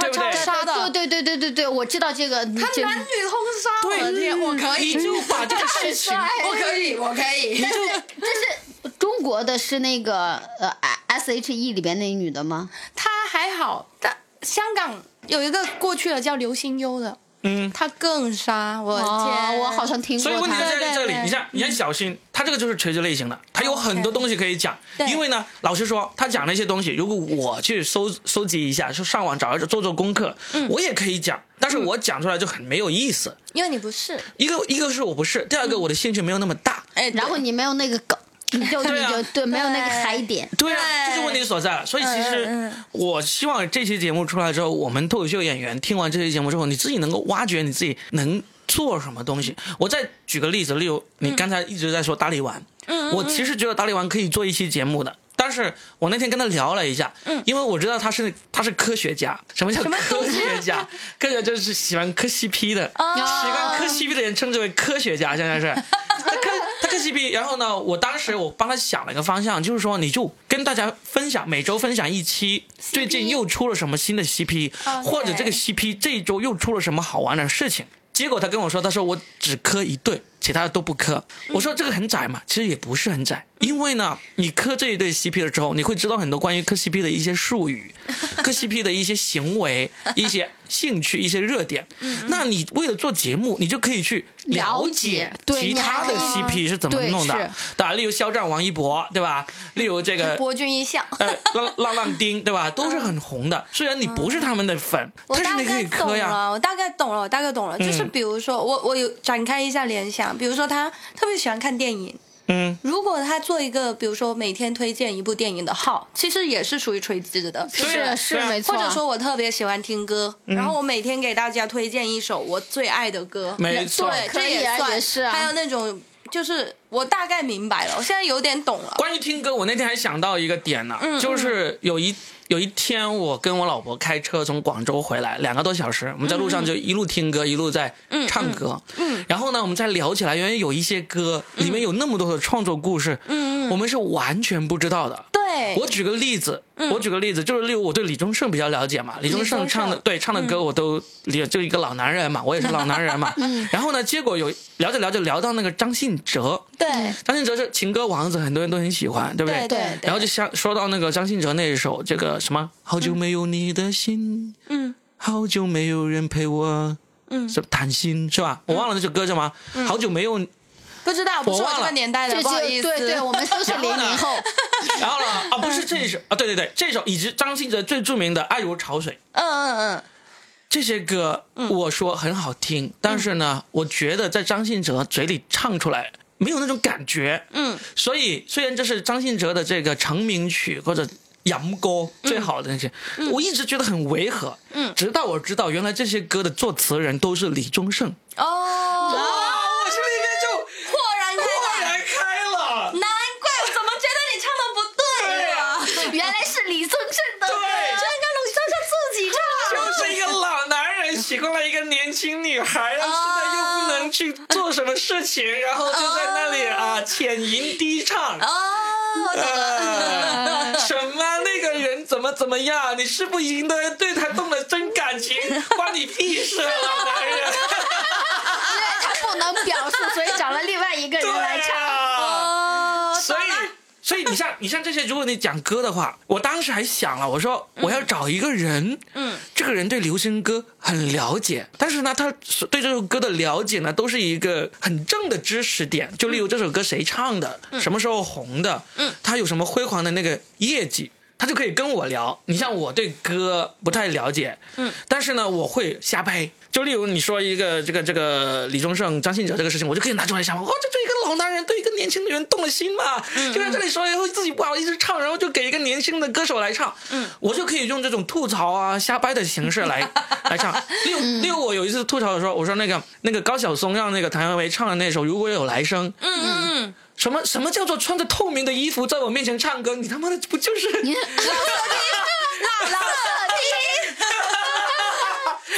A: 他超
B: 杀的，
C: 对对对对对，我知道这个。他男女
B: 通杀，我的天，我可以，
A: 就把这个事情，
B: 我可以，我可以。
C: 这是这是中国的，是那个呃 S H E 里边那女的吗？
B: 她还好，但香港。有一个过去了叫刘心悠的，
A: 嗯，
B: 她更杀，我天，
C: 我好像听过。
A: 所以问题在在这里，你像你像小新，他这个就是垂直类型的，他有很多东西可以讲。因为呢，老实说，他讲那些东西，如果我去搜搜集一下，就上网找做做功课，我也可以讲，但是我讲出来就很没有意思。
B: 因为你不是
A: 一个一个是我不是，第二个我的兴趣没有那么大，
C: 哎，然后你没有那个梗。你就你就对没有那个嗨点，
A: 对啊，这是问题所在。所以其实我希望这期节目出来之后，我们脱口秀演员听完这期节目之后，你自己能够挖掘你自己能做什么东西。我再举个例子，例如你刚才一直在说大力丸，我其实觉得大力丸可以做一期节目的。但是我那天跟他聊了一下，嗯。因为我知道他是他是科学家，什么叫科学家？<laughs> 科学家就是喜欢磕 CP 的，喜欢磕 CP 的人称之为科学家，现在是。CP，然后呢？我当时我帮他想了一个方向，就是说你就跟大家分享，每周分享一期，最近又出了什么新的 CP，或者这个 CP 这一周又出了什么好玩的事情。结果他跟我说，他说我只磕一对，其他的都不磕。我说这个很窄嘛，其实也不是很窄，因为呢，你磕这一对 CP 了之后，你会知道很多关于磕 CP 的一些术语，<laughs> 磕 CP 的一些行为，<laughs> 一些。兴趣一些热点，那你为了做节目，你就可以去了解其他的 CP 是怎么弄的，对吧？例如肖战、王一博，对吧？例如这个 <laughs>
B: 博君一笑，
A: 呃，浪浪浪丁，对吧？都是很红的。虽然你不是他们的粉，但是你可以磕呀。
B: 我大概懂了，我大概懂了。就是比如说，我我有展开一下联想，比如说他特别喜欢看电影。
A: 嗯，
B: 如果他做一个，比如说每天推荐一部电影的号，其实也是属于垂直的，
A: 是
C: 是没错。
B: 或者说我特别喜欢听歌，然后我每天给大家推荐一首我最爱的歌，
A: 没错，
B: 对，这
C: 也
B: 算
C: 是。
B: 还有那种，就是我大概明白了，我现在有点懂了。
A: 关于听歌，我那天还想到一个点呢，就是有一。有一天，我跟我老婆开车从广州回来，两个多小时，我们在路上就一路听歌，一路在唱歌。
B: 嗯，
A: 然后呢，我们再聊起来，因为有一些歌里面有那么多的创作故事，
B: 嗯
A: 我们是完全不知道的。
B: 对，
A: 我举个例子，我举个例子，就是例如我对李宗盛比较了解嘛，李宗盛唱的对唱的歌我都也就一个老男人嘛，我也是 <laughs> 老男人嘛。然后呢，结果有聊着聊着聊到那个张信哲，
B: 对，
A: 张信哲是情歌王子，很多人都很喜欢，对不
B: 对？
A: 对。
B: 然
A: 后就像说到那个张信哲那一首这个。什么？好久没有你的心，
B: 嗯，
A: 好久没有人陪我，
B: 嗯，
A: 是谈心是吧？我忘了那首歌叫什么？好久没有，
B: 不知道，不是我这个年代的，不好意思，
C: 对对，我们都是零零后。<laughs>
A: 然后呢？啊，不是这首啊，对对对，这首以及张信哲最著名的《爱如潮水》。
B: 嗯嗯嗯。
A: 这些歌我说很好听，但是呢，我觉得在张信哲嘴里唱出来没有那种感觉。
B: 嗯，
A: 所以虽然这是张信哲的这个成名曲或者洋歌最好的那些，我一直觉得很违和。
B: 嗯
A: 直到我知道原来这些歌的作词人都是李宗盛，
B: 哦，
A: 哇，我心里面就
B: 豁然。
A: 豁然开朗。
B: 难怪我怎么觉得你唱的不对
A: 对
B: 啊？
A: 啊
C: 原来是李宗盛的歌，
A: 对
B: 这应该李宗盛自己唱。
A: 就是一个老男人喜欢了一个年轻女孩，然后现在又不能去做什么事情，然后就在那里啊浅吟低唱。
B: 哦，
A: 什么那个人怎么怎么样？你是不赢得对对他动了真感情？关你屁事啊，老男人！<laughs>
C: 因为他不能表述，所以找了另外一个人来
A: 对
C: 唱。
A: 啊，
B: 哦，
A: 所以。所以你像你像这些，如果你讲歌的话，我当时还想了，我说我要找一个人，
B: 嗯，
A: 这个人对流行歌很了解，但是呢，他对这首歌的了解呢，都是一个很正的知识点，就例如这首歌谁唱的，什么时候红的，
B: 嗯，
A: 他有什么辉煌的那个业绩。他就可以跟我聊。你像我对歌不太了解，
B: 嗯，
A: 但是呢，我会瞎掰。就例如你说一个这个这个李宗盛、张信哲这个事情，我就可以拿出来想，哦，这对一个老男人对一个年轻女人动了心嘛，就在这里说以后自己不好意思唱，然后就给一个年轻的歌手来唱，
B: 嗯，
A: 我就可以用这种吐槽啊、瞎掰的形式来 <laughs> 来唱。例如，例如我有一次吐槽的时候，我说那个那个高晓松让那个谭维维唱的那首《如果有来生》，
B: 嗯嗯嗯，
A: 什么什么叫做穿着透明的衣服在我面前唱歌？你他妈的不就是？<laughs>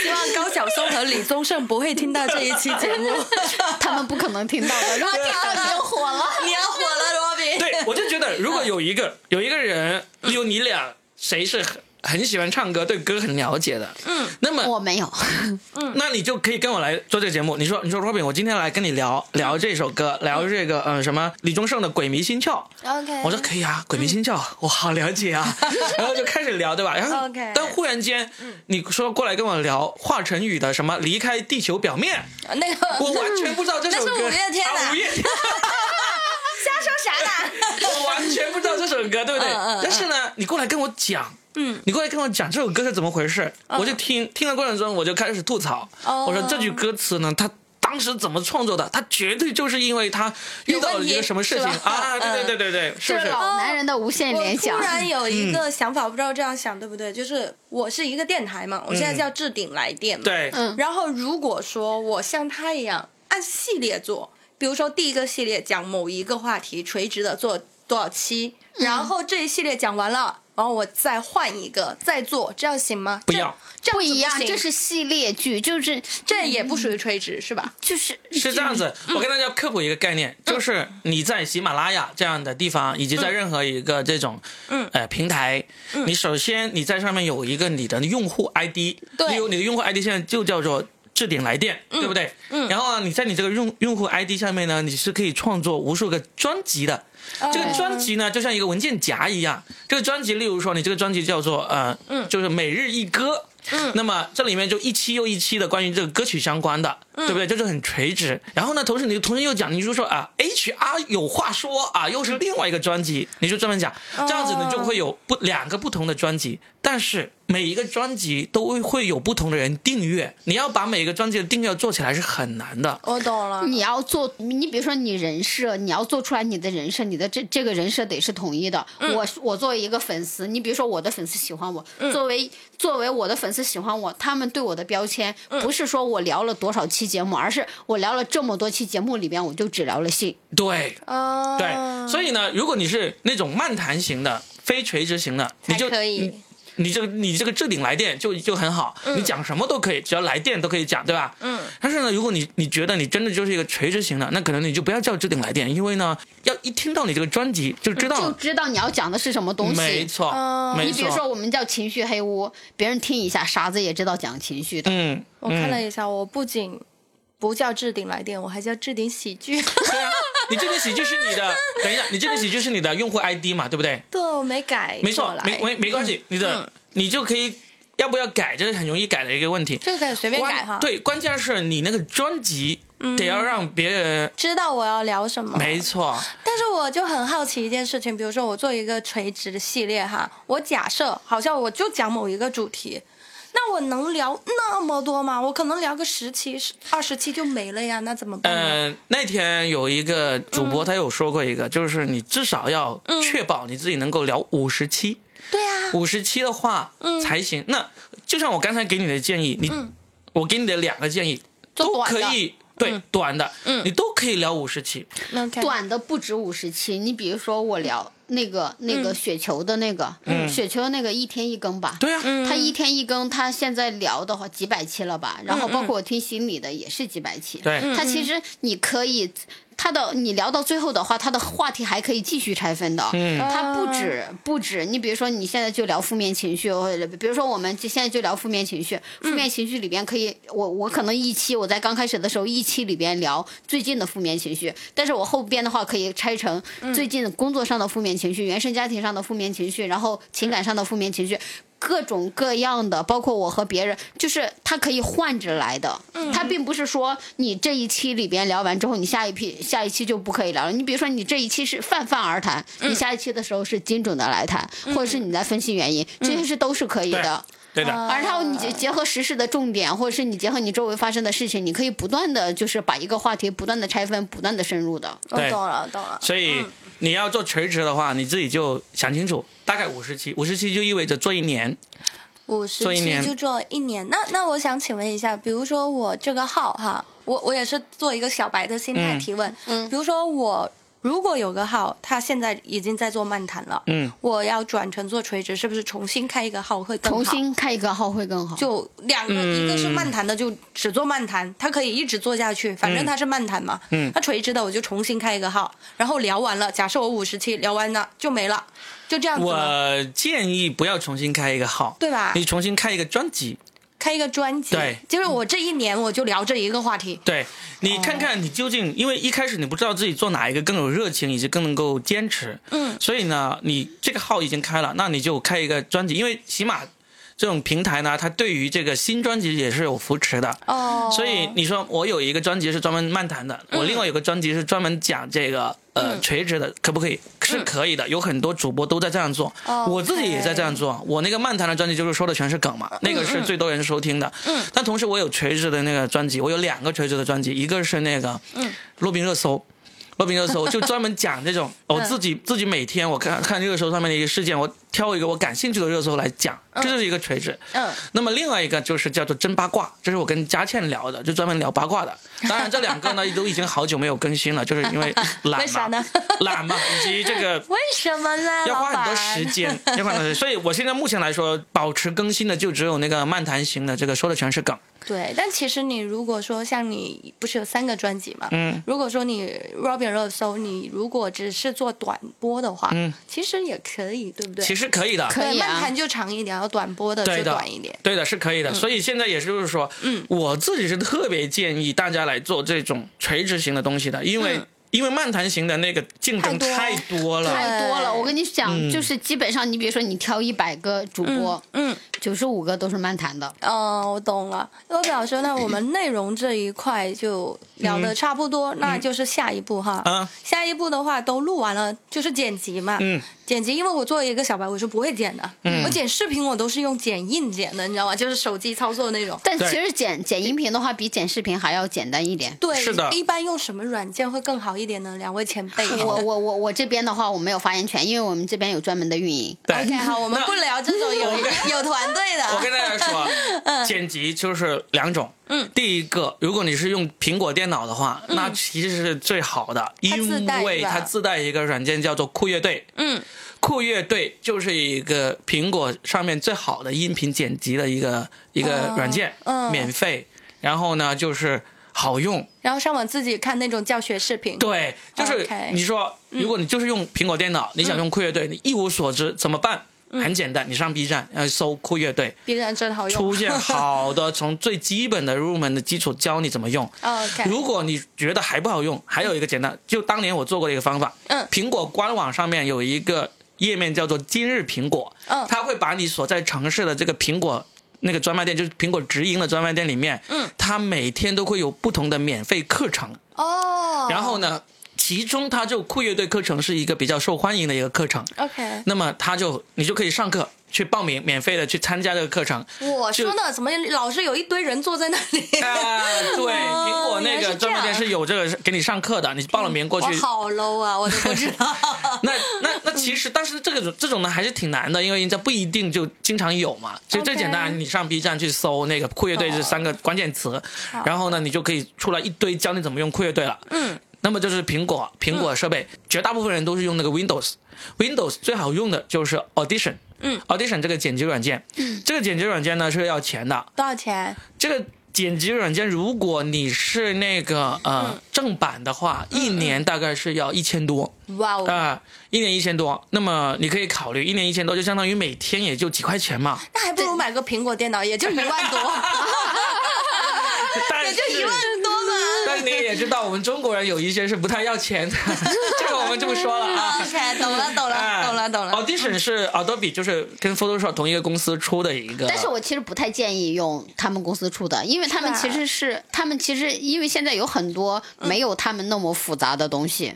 B: 希望高晓松和李宗盛不会听到这一期节目。<laughs>
C: 他们不可能听到的。如果听到，你就火了。
B: 你要火了，罗宾。
A: 对，我就觉得如果有一个有一个人，例如你俩，谁是很很喜欢唱歌，对歌很了解的，
B: 嗯，
A: 那么
C: 我没有，<laughs> 嗯
A: 那你就可以跟我来做这个节目。你说，你说，Robin，我今天来跟你聊聊这首歌，聊这个呃什么李宗盛的《鬼迷心窍》。
B: OK，
A: 我说可以啊，《鬼迷心窍》我好了解啊，<laughs> 然后就开始聊，对吧？然后
B: OK
A: 但忽然间，你说过来跟我聊华晨宇的什么离开地球表面，
B: 那个 <laughs>
A: 我完全不知道这首歌。
B: 那是五月天的
A: 啊五月天。
B: 瞎说啥呢？
A: 我完全不知道这首歌，对不对？
B: 嗯嗯嗯
A: 但是呢，你过来跟我讲，
B: 嗯，
A: 你过来跟我讲这首歌是怎么回事，我就听听的过程中，我就开始吐槽，
B: 哦
A: 我说这句歌词呢，他。当时怎么创作的？他绝对就是因为他遇到了一个什么事情啊！对对对对对，是不是？
C: 这老男人的无限联想
B: 我突。然有一个想法，我不知道这样想对不对？就是我是一个电台嘛，我现在叫置顶来电嘛。。
A: 对，
C: 嗯
B: 然后如果说我像他一样按系列做，比如说第一个系列讲某一个话题，垂直的做多少期，然后这一系列讲完了。然后我再换一个再做，这样行吗？
A: 不要
B: 这，这样
C: 不一样，这是系列剧，就是
B: 这也不属于垂直是吧？
C: 就是
A: 是这样子。
B: 嗯
A: 我跟大家科普一个概念，就是你在喜马拉雅这样的地方，以及在任何一个这种
B: 嗯
A: 呃平台，你首先你在上面有一个你的用户 ID，
B: 对
A: 例如你的用户 ID 现在就叫做。置顶来电，对不对？
B: 嗯
A: 然后呢，你在你这个用用户 ID 下面呢，你是可以创作无数个专辑的。这个专辑呢，就像一个文件夹一样。这个专辑，例如说，你这个专辑叫做呃，
B: 嗯
A: 就是每日一歌。
B: 嗯
A: 那么这里面就一期又一期的关于这个歌曲相关的，
B: 嗯
A: 对不对？就是很垂直。然后呢，同时你同时又讲，你就说啊，HR 有话说啊，又是另外一个专辑，你就专门讲，这样子呢就会有不两个不同的专辑，但是每一个专辑都会有不同的人订阅。你要把每一个专辑的订阅做起来是很难的。
B: 我懂了。
C: 你要做，你比如说你人设，你要做出来你的人设，你的这这个人设得是统一的。我我作为一个粉丝，你比如说我的粉丝喜欢我，作为作为我的粉丝喜欢我，他们对我的标签不是说我聊了多少期节目，而是我聊了这么多期节目里边，我就只聊了性。
A: 对
B: 哦，
A: 对，所以呢，如果你是那种漫谈型的、非垂直型的，你就
B: 可以
A: 你你这个你这个置顶来电就就很好，你讲什么都可以，只要来电都可以讲，对吧？
B: 嗯。
A: 但是呢，如果你你觉得你真的就是一个垂直型的，那可能你就不要叫置顶来电，因为呢，要一听到你这个专辑就知道了。
C: 就知道你要讲的是什么东西。
A: 没错，
B: 哦
A: 没错。
C: 你比如说，我们叫情绪黑屋，别人听一下，傻子也知道讲情绪的。
A: 嗯，
B: 我看了
A: 嗯
B: 一下，我不仅不叫置顶来电，我还叫置顶喜剧。
A: 对啊，你这个喜剧是你的，<laughs> 等一下，你这个喜剧是你的用户 ID 嘛，对不对？
B: 对，我没改
A: 没错没没没关系，你的、
B: 嗯
A: 你就可以要不要改，这是很容易改的一个问题。
B: 这个可以随便改哈。，
A: 对，关键是你那个专辑得要让别人，
B: 知道我要聊什么。
A: 没错，
B: 但是我就很好奇一件事情，比如说我做一个垂直的系列哈，我假设好像我就讲某一个主题，那我能聊那么多吗？我可能聊个十期、二十期就没了呀，那怎么办？
A: 嗯，那天有一个主播他有说过一个，就是你至少要确保你自己能够聊五十期。
B: 对啊，
A: 五十期的话才行。那就像我刚才给你的建议，你我给你的两个建议都可以。对，短的，嗯，你都可以聊五十期。
C: 短的不止五十期，你比如说我聊那个那个雪球的那个，雪球那个一天一更吧。
A: 对啊，
C: 他一天一更，他现在聊的话几百期了吧？然后包括我听心理的也是几百期。
A: 对，
C: 他其实你可以。他的你聊到最后的话，他的话题还可以继续拆分的。嗯，他不止不止，你比如说你现在就聊负面情绪，或者比如说我们现在就聊负面情绪。负面情绪里边可以，我我可能一期我在刚开始的时候一期里边聊最近的负面情绪，但是我后边的话可以拆成最近工作上的负面情绪、原生家庭上的负面情绪，然后情感上的负面情绪。各种各样的，包括我和别人，就是它可以换着来的。嗯，它并不是说你这一期里边聊完之后，你下一批下一期就不可以聊了。你比如说，你这一期是泛泛而谈，你下一期的时候是精准的来谈，或者是你在分析原因，这些是都是可以的。
A: 对的。
C: 然后你结合实事的重点，或者是你结合你周围发生的事情，你可以不断的就是把一个话题不断的拆分，不断的深入的。
B: 我懂了，懂了。
A: 所以你要做垂直的话，你自己就想清楚。大概五十期，五十期就意味着做一年，
B: 五十期就做一年。那那我想请问一下，比如说我这个号哈，我我也是做一个小白的心态提问，嗯，比如说我。如果有个号，他现在已经在做漫谈了，嗯，我要转成做垂直，是不是重新开一个号会更
C: 好？重新开一个号会更好。
B: 就两个，一个是漫谈的，就只做漫谈，他可以一直做下去，反正他是漫谈嘛。嗯。他垂直的，我就重新开一个号，然后聊完了，假设我五十期聊完了就没了，就这样子。
A: 我建议不要重新开一个号，
B: 对吧？
A: 你重新开一个专辑。
B: 开一个专辑，
A: 对，
B: 就是我这一年我就聊这一个话题。
A: 对，你看看你究竟，因为一开始你不知道自己做哪一个更有热情，以及更能够坚持。嗯，所以呢，你这个号已经开了，那你就开一个专辑，因为起码。这种平台呢，它对于这个新专辑也是有扶持的哦。所以你说我有一个专辑是专门漫谈的，我另外有个专辑是专门讲这个呃垂直的，可不可以？是可以的，有很多主播都在这样做，我自己也在这样做。我那个漫谈的专辑就是说的全是梗嘛，那个是最多人收听的。嗯。但同时我有垂直的那个专辑，我有两个垂直的专辑，一个是那个嗯，路边热搜。录屏热搜就专门讲这种，我 <laughs> 自己自己每天我看看热搜上面的一个事件，我挑一个我感兴趣的热搜来讲，这就是一个垂直。嗯。那么另外一个就是叫做真八卦，这是我跟佳倩聊的，就专门聊八卦的。当然这两个呢都已经好久没有更新了，就是因为 <laughs> 懒嘛，<laughs> 懒嘛，以及这个
B: 为什么呢？
A: 要花很多时间，要花很多时间。所以我现在目前来说，保持更新的就只有那个漫谈型的，这个说的全是梗。
B: 对，但其实你如果说像你不是有三个专辑嘛？嗯。如果说你 Robin 热搜，你如果只是做短播的话，嗯，其实也可以，对不对？
A: 其实可以的，
C: 可以
B: 漫谈就长一点，然后短播的就短一点。
A: 对的，是可以的。所以现在也就是说，嗯，我自己是特别建议大家来做这种垂直型的东西的，因为。因为漫谈型的那个竞争太多了，
C: 太多了。我跟你讲，就是基本上，你比如说你挑一百个主播，嗯，九十五个都是漫谈的。
B: 哦，我懂了。我表示，那我们内容这一块就聊的差不多，那就是下一步哈。嗯。下一步的话都录完了，就是剪辑嘛。嗯。剪辑，因为我作为一个小白，我是不会剪的。嗯。我剪视频，我都是用剪映剪的，你知道吗？就是手机操作那种。
C: 但其实剪剪音频的话，比剪视频还要简单一点。
B: 对。
A: 是的。
B: 一般用什么软件会更好一点呢？两位前辈。<laughs>
C: 我我我我这边的话，我没有发言权，因为我们这边有专门的运营。
B: OK，好，我们不聊这种有 <laughs> <laughs> 有团队的。
A: 我跟大家说，剪辑就是两种。嗯。第一个，如果你是用苹果电脑的话，那其实是最好的，因为它自带一个软件叫做酷乐队。嗯。酷乐队就是一个苹果上面最好的音频剪辑的一个一个软件，嗯免费，然后呢就是好用，
B: 然后上网自己看那种教学视频。
A: 对，就是你说，如果你就是用苹果电脑，你想用酷乐队，你一无所知怎么办？很简单，你上 B 站，呃搜酷乐队
B: ，B 站真好用，
A: 出现好的从最基本的入门的基础教你怎么用。<laughs>
B: OK，
A: 如果你觉得还不好用，还有一个简单，就当年我做过的一个方法，嗯，苹果官网上面有一个。页面叫做今日苹果，嗯，它会把你所在城市的这个苹果那个专卖店，就是苹果直营的专卖店里面，嗯，它每天都会有不同的免费课程，哦，然后呢，其中它就酷乐队课程是一个比较受欢迎的一个课程。
B: OK，
A: 那么它就你就可以上课去报名，免费的去参加这个课程。
B: 我说呢，怎么老是有一堆人坐在那里？<laughs>
A: 啊，对，
B: 哦
A: 苹果那个专卖店是有这个给你上课的，你报了名过去
B: 我。好 low 啊，我都不知道。<laughs>
A: 那那那其实，但是这个这种呢还是挺难的，因为人家不一定就经常有嘛。其实最简单，你上 B 站去搜那个酷乐队这三个关键词，然后呢，你就可以出来一堆教你怎么用酷乐队了。
B: 嗯，
A: 那么就是苹果苹果设备，绝大部分人都是用那个 Windows。Windows 最好用的就是 Audition。
B: 嗯
A: ，Audition 这个剪辑软件，嗯，这个剪辑软件呢是要钱的。
B: 多少钱？
A: 这个剪辑软件，如果你是那个呃、正版的话，一年大概是要一千多
B: 哇哦，
A: 啊、一年一千多。那么你可以考虑，一年一千多就相当于每天也就几块钱嘛。
B: 那还不如买个苹果电脑，也就一万多，<laughs>
A: 但
B: 也就一万多嘛。
A: 但是你也知道，我们中国人有一些是不太要钱的，<laughs> 这个我们就不说了啊。<laughs>
B: OK，懂了，懂了，
A: 哎
B: 懂了，懂了。
A: Audition 是 Adobe，就是跟 Photoshop 同一个公司出的一个。
C: 但是我其实不太建议用他们公司出的，因为他们其实是他们其实因为现在有很多没有他们那么复杂的东西。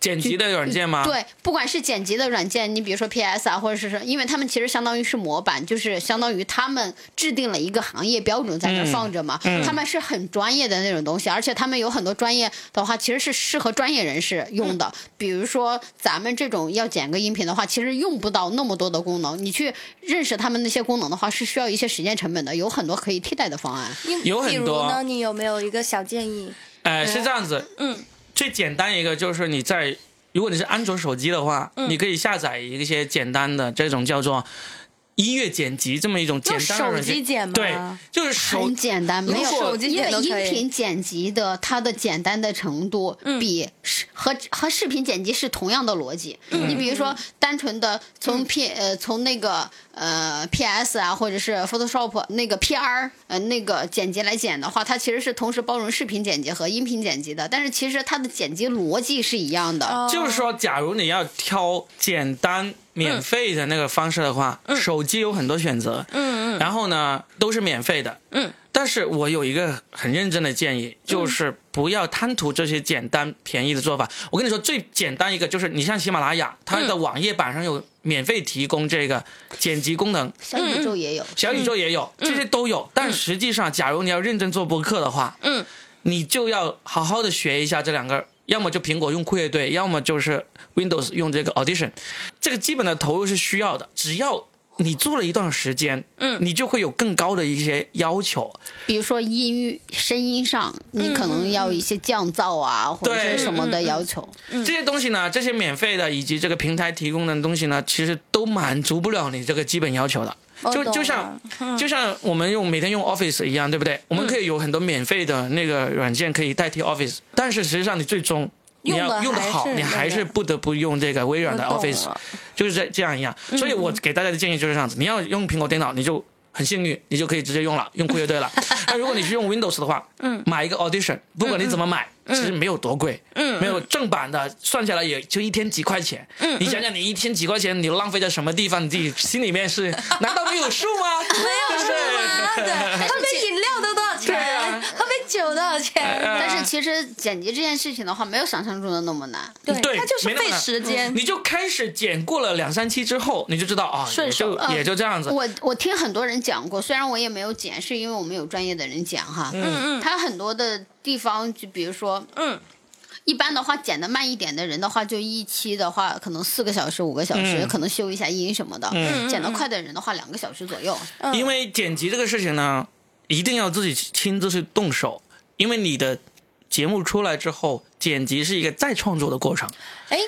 A: 剪辑的软件吗？，
C: 对，不管是剪辑的软件，你比如说 PS 啊，或者是是因为他们其实相当于是模板，就是相当于他们制定了一个行业标准在那放着嘛，他们是很专业的那种东西，而且他们有很多专业的话，其实是适合专业人士用的。比如说咱们这种要剪个音频的话，其实用不到那么多的功能，你去认识他们那些功能的话，是需要一些时间成本的，有很多可以替代的方案。
A: 有很多
B: 比如呢，你有没有一个小建议？
A: 哎、是这样子。
B: 嗯，
A: 最简单一个就是你在，如果你是安卓手机的话，
B: 嗯。
A: 你可以下载一些简单的这种叫做音乐剪辑这么一种简单的软件。
B: 机剪吗？
A: 对，就是手
C: 很简单，没有因为音频剪辑的它的简单的程度比视和和视频剪辑是同样的逻辑。你比如说，单纯的从 P 呃从那个呃 PS 啊，或者是 Photoshop 那个 PR 呃那个剪辑来剪的话，它其实是同时包容视频剪辑和音频剪辑的，但是其实它的剪辑逻辑是一样的。
B: 哦
A: 就是说，假如你要挑简单免费的那个方式的话，手机有很多选择，
B: 嗯嗯。
A: 然后呢都是免费的，
B: 嗯。
A: 但是我有一个很认真的建议，就是不要贪图这些简单便宜的做法。我跟你说，最简单一个就是你像喜马拉雅，它的网页版上有免费提供这个剪辑功能，
C: 小宇宙也有，
A: 小宇宙也有，这些都有。但实际上，假如你要认真做播客的话，
B: 嗯，
A: 你就要好好的学一下这两个，要么就苹果用酷乐队，要么就是 Windows 用这个 Audition，这个基本的投入是需要的。只要你做了一段时间，
B: 嗯
A: 你就会有更高的一些要求。
C: 比如说音域声音上，你可能要一些降噪啊，或者
A: 对
C: 是什么的要求。
A: 这些东西呢，这些免费的以及这个平台提供的东西呢，其实都满足不了你这个基本要求的。就就像就像我们用每天用 Office 一样，对不对？我们可以有很多免费的那个软件可以代替 Office，但是实际上你最终你要用的好，你还是不得不用这个微软的 Office，就是这这样一样。所以我给大家的建议就是这样子：你要用苹果电脑，你就很幸运，你就可以直接用了，用酷乐队了。<laughs> 那如果你是用 Windows 的话，嗯，买一个 Audition，不管你怎么买，其实没有多贵，
B: 嗯
A: 没有正版的，算下来也就一天几块钱。
B: 嗯
A: 你想想，你一天几块钱，你浪费在什么地方？你自己心里面是难道没有数吗？
B: 没有数吗？
A: 对？
B: 对，喝杯饮料喝杯酒多少钱？
C: 但是其实剪辑这件事情的话，没有想象中的那么难。
B: 对，
A: 对
B: 它就是费时间。
A: 你就开始剪过了两三期之后，你就知道啊，
B: 顺手
A: 也就这样子。
C: 我我听很多人讲过，虽然我也没有剪，是因为我们有专业的人讲哈。
B: 嗯嗯
C: 他很多的地方，就比如说，
B: 嗯，
C: 一般的话剪的慢一点的人的话，就一期的话可能四个小时、五个小时，
A: 嗯
C: 可能修一下音什么的。
A: 嗯
C: 剪得快的人的话，两个小时左右。
B: 嗯
A: 因为剪辑这个事情呢，一定要自己亲自去动手，因为你的节目出来之后，剪辑是一个再创作的过程。
B: 哎，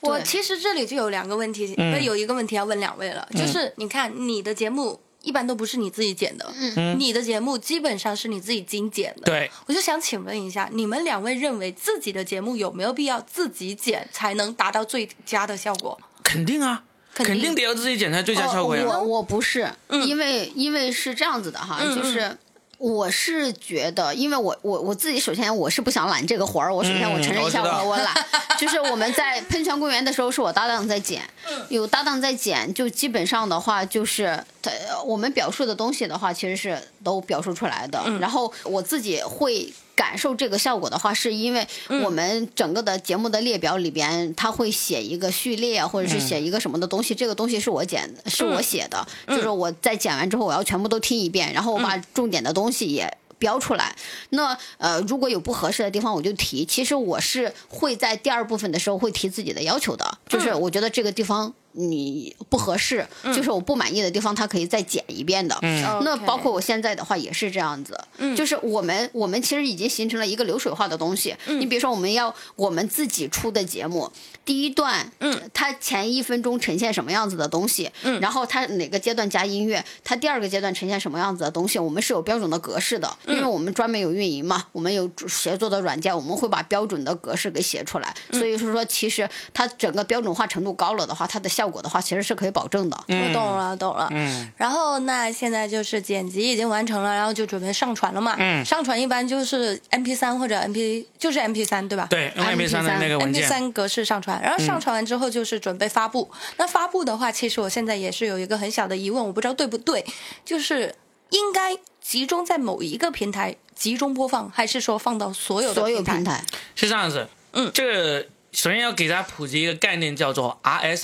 B: 我其实这里就有两个问题，
A: 嗯
B: 有一个问题要问两位了，就是你看你的节目一般都不是你自己剪的，
C: 嗯
B: 你的节目基本上是你自己精剪的。
A: 对，
B: 我就想请问一下，你们两位认为自己的节目有没有必要自己剪才能达到最佳的效果？
A: 肯定啊，
B: 肯定
A: 得要自己剪才最佳效果呀。
C: 我我不是，因为因为是这样子的哈，
B: 嗯
C: 就是。我是觉得，因为我我我自己首先我是不想揽这个活儿，我首先我承认一下
A: 嗯我
C: 我我懒，<laughs> 就是我们在喷泉公园的时候是我搭档在剪，
B: 嗯。<laughs>
C: 有搭档在剪，就基本上的话就是他我们表述的东西的话，其实是都表述出来的。然后我自己会感受这个效果的话，是因为我们整个的节目的列表里边，他会写一个序列，或者是写一个什么的东西。这个东西是我剪，是我写的，就是我在剪完之后，我要全部都听一遍，然后我把重点的东西也。标出来，那呃，如果有不合适的地方，我就提。其实我是会在第二部分的时候会提自己的要求的，就是我觉得这个地方。你不合适，就是我不满意的地方，他可以再剪一遍的。那包括我现在的话也是这样子，就是我们我们其实已经形成了一个流水化的东西。你比如说，我们要我们自己出的节目，第一段，嗯，它前一分钟呈现什么样子的东西，嗯，然后它哪个阶段加音乐，它第二个阶段呈现什么样子的东西，我们是有标准的格式的，因为我们专门有运营嘛，我们有协作的软件，我们会把标准的格式给写出来。所以是说，其实它整个标准化程度高了的话，它的效。效果的话，其实是可以保证的。
B: 我懂了，懂了。嗯。然后那现在就是剪辑已经完成了，然后就准备上传了嘛。嗯。上传一般就是 M P 三或者 M P，就是 M P 三对吧？
A: 对，M P 三的那个文件。
B: M P 三格式上传，然后上传完之后就是准备发布。那发布的话，其实我现在也是有一个很小的疑问，我不知道对不对，就是应该集中在某一个平台集中播放，还是说放到所有的
C: 所有平台？
A: 是这样子。嗯。这个首先要给大家普及一个概念，叫做 R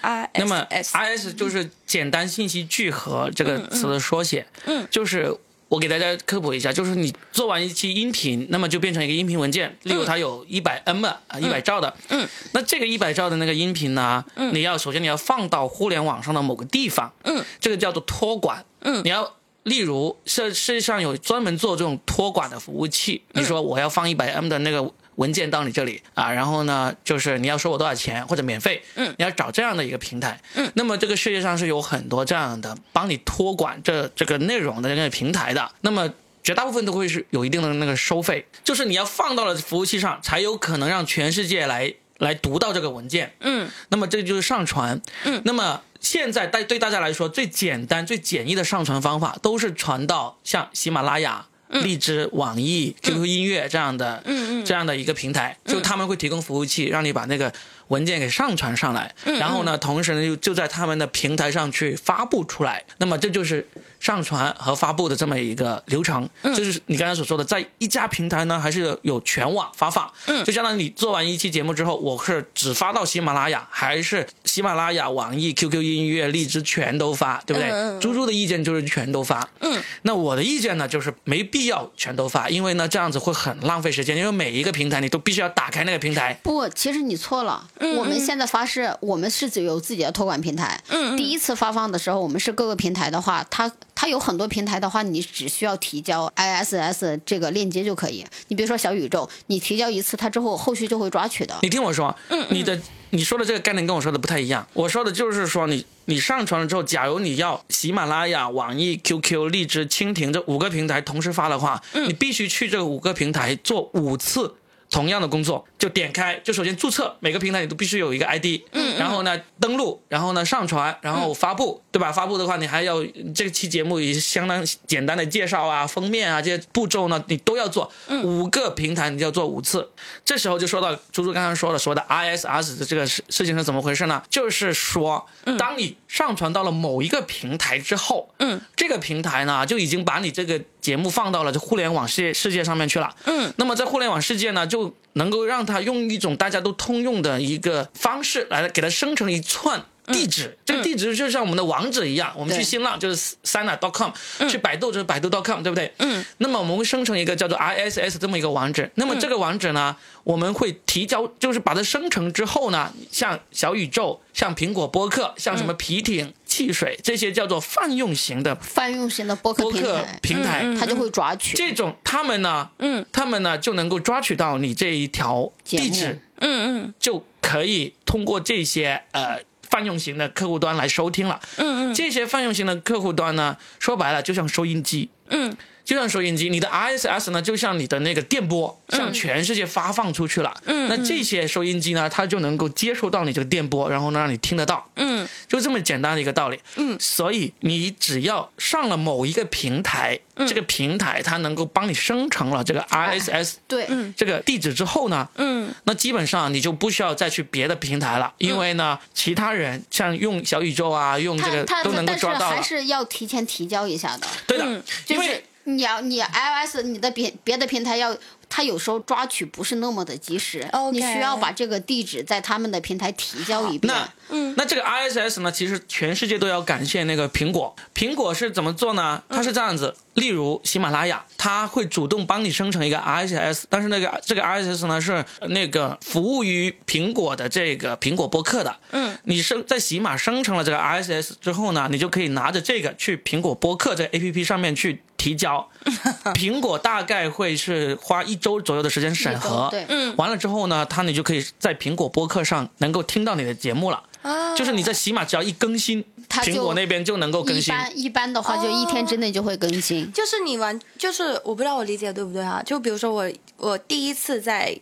A: S S。那么 R S 就是简单信息聚合这个词的缩写。嗯，就是我给大家科普一下，就是你做完一期音频，那么就变成一个音频文件，例如它有一百 M 啊，一百兆的。嗯，那这个一百兆的那个音频呢，你要首先你要放到互联网上的某个地方。嗯，这个叫做托管。嗯，你要例如世世界上有专门做这种托管的服务器，你说我要放一百 M 的那个。文件到你这里啊，然后呢，就是你要收我多少钱或者免费，嗯，你要找这样的一个平台，嗯，那么这个世界上是有很多这样的帮你托管这这个内容的那个平台的，那么绝大部分都会是有一定的那个收费，就是你要放到了服务器上，才有可能让全世界来来读到这个文件，嗯，那么这就是上传，嗯，那么现在大对大家来说最简单最简易的上传方法都是传到像喜马拉雅。荔枝、网易、QQ 音乐这样的，这样的一个平台，就他们会提供服务器，让你把那个文件给上传上来，然后呢，同时呢，就就在他们的平台上去发布出来。那么这就是。上传和发布的这么一个流程，就是你刚才所说的，在一家平台呢，还是有全网发放？嗯，就相当于你做完一期节目之后，我是只发到喜马拉雅，还是喜马拉雅、网易、QQ 音乐、荔枝全都发，对不对？猪猪的意见就是全都发。嗯，那我的意见呢，就是没必要全都发，因为呢，这样子会很浪费时间，因为每一个平台你都必须要打开那个平台。
C: 不，其实你错了。嗯，我们现在发是，我们是只有自己的托管平台。嗯，第一次发放的时候，我们是各个平台的话，它。它有很多平台的话，你只需要提交 ISS 这个链接就可以。你比如说小宇宙，你提交一次，它之后后续就会抓取的。
A: 你听我说，嗯，你的你说的这个概念跟我说的不太一样。我说的就是说，你你上传了之后，假如你要喜马拉雅、网易、QQ、荔枝、蜻蜓这五个平台同时发的话，你必须去这五个平台做五次。同样的工作，就点开，就首先注册，每个平台你都必须有一个 ID，嗯，然后呢登录，然后呢上传，然后发布，对吧？发布的话，你还要这期节目也相当简单的介绍啊、封面啊这些步骤呢，你都要做，五个平台你就要做五次。这时候就说到猪猪刚刚说了，说的 ISS 的这个事事情是怎么回事呢？就是说，当你上传到了某一个平台之后，嗯，这个平台呢就已经把你这个。节目放到了这互联网世界世界上面去了，嗯，那么在互联网世界呢，就能够让它用一种大家都通用的一个方式来给它生成一串。地址这个地址就像我们的网址一样，我们去新浪就是 sana.com，去百度就是百度 .com，对不对？嗯。那么我们会生成一个叫做 ISS 这么一个网址。那么这个网址呢，我们会提交，就是把它生成之后呢，像小宇宙、像苹果播客、像什么皮艇、汽水这些叫做泛用型的
C: 泛用型的播客
A: 平台，
C: 它就会抓取。
A: 这种，他们呢，嗯，他们呢就能够抓取到你这一条地址，嗯嗯，就可以通过这些呃。泛用型的客户端来收听了，嗯嗯，这些泛用型的客户端呢，说白了就像收音机，
B: 嗯。
A: 就像收音机，你的 RSS 呢，就像你的那个电波，向全世界发放出去了。嗯，那这些收音机呢，它就能够接收到你这个电波，然后呢，让你听得到。
B: 嗯，
A: 就这么简单的一个道理。
B: 嗯，
A: 所以你只要上了某一个平台，这个平台它能够帮你生成了这个 RSS
C: 对，
A: 这个地址之后呢，
B: 嗯，
A: 那基本上你就不需要再去别的平台了，因为呢，其他人像用小宇宙啊，用这个
C: 它
A: 都能够抓到了。
C: 还是要提前提交一下的。
A: 对的，
C: 就是
A: 因为
C: 你要你 iOS 你的别别的平台要，它有时候抓取不是那么的及时你需要把这个地址在他们的平台提交一遍。
A: 那嗯，那这个 RSS 呢，其实全世界都要感谢那个苹果。苹果是怎么做呢？它是这样子，例如喜马拉雅，它会主动帮你生成一个 RSS，但是那个这个 RSS 呢是那个服务于苹果的这个苹果播客的。
B: 嗯，
A: 你生在喜马生成了这个 RSS 之后呢，你就可以拿着这个去苹果播客这个 APP 上面去提交。<laughs> 苹果大概会是花一周左右的时间审核。
C: 对，
B: 嗯
A: 完了之后呢，它你就可以在苹果播客上能够听到你的节目了。
B: 啊，
A: 就是你在喜马只要一更新，苹果那边就能够更新。
C: 一般一般的话就一天之内就会更新。
B: 就是你玩，就是我不知道我理解对不对啊？就比如说我我第一次在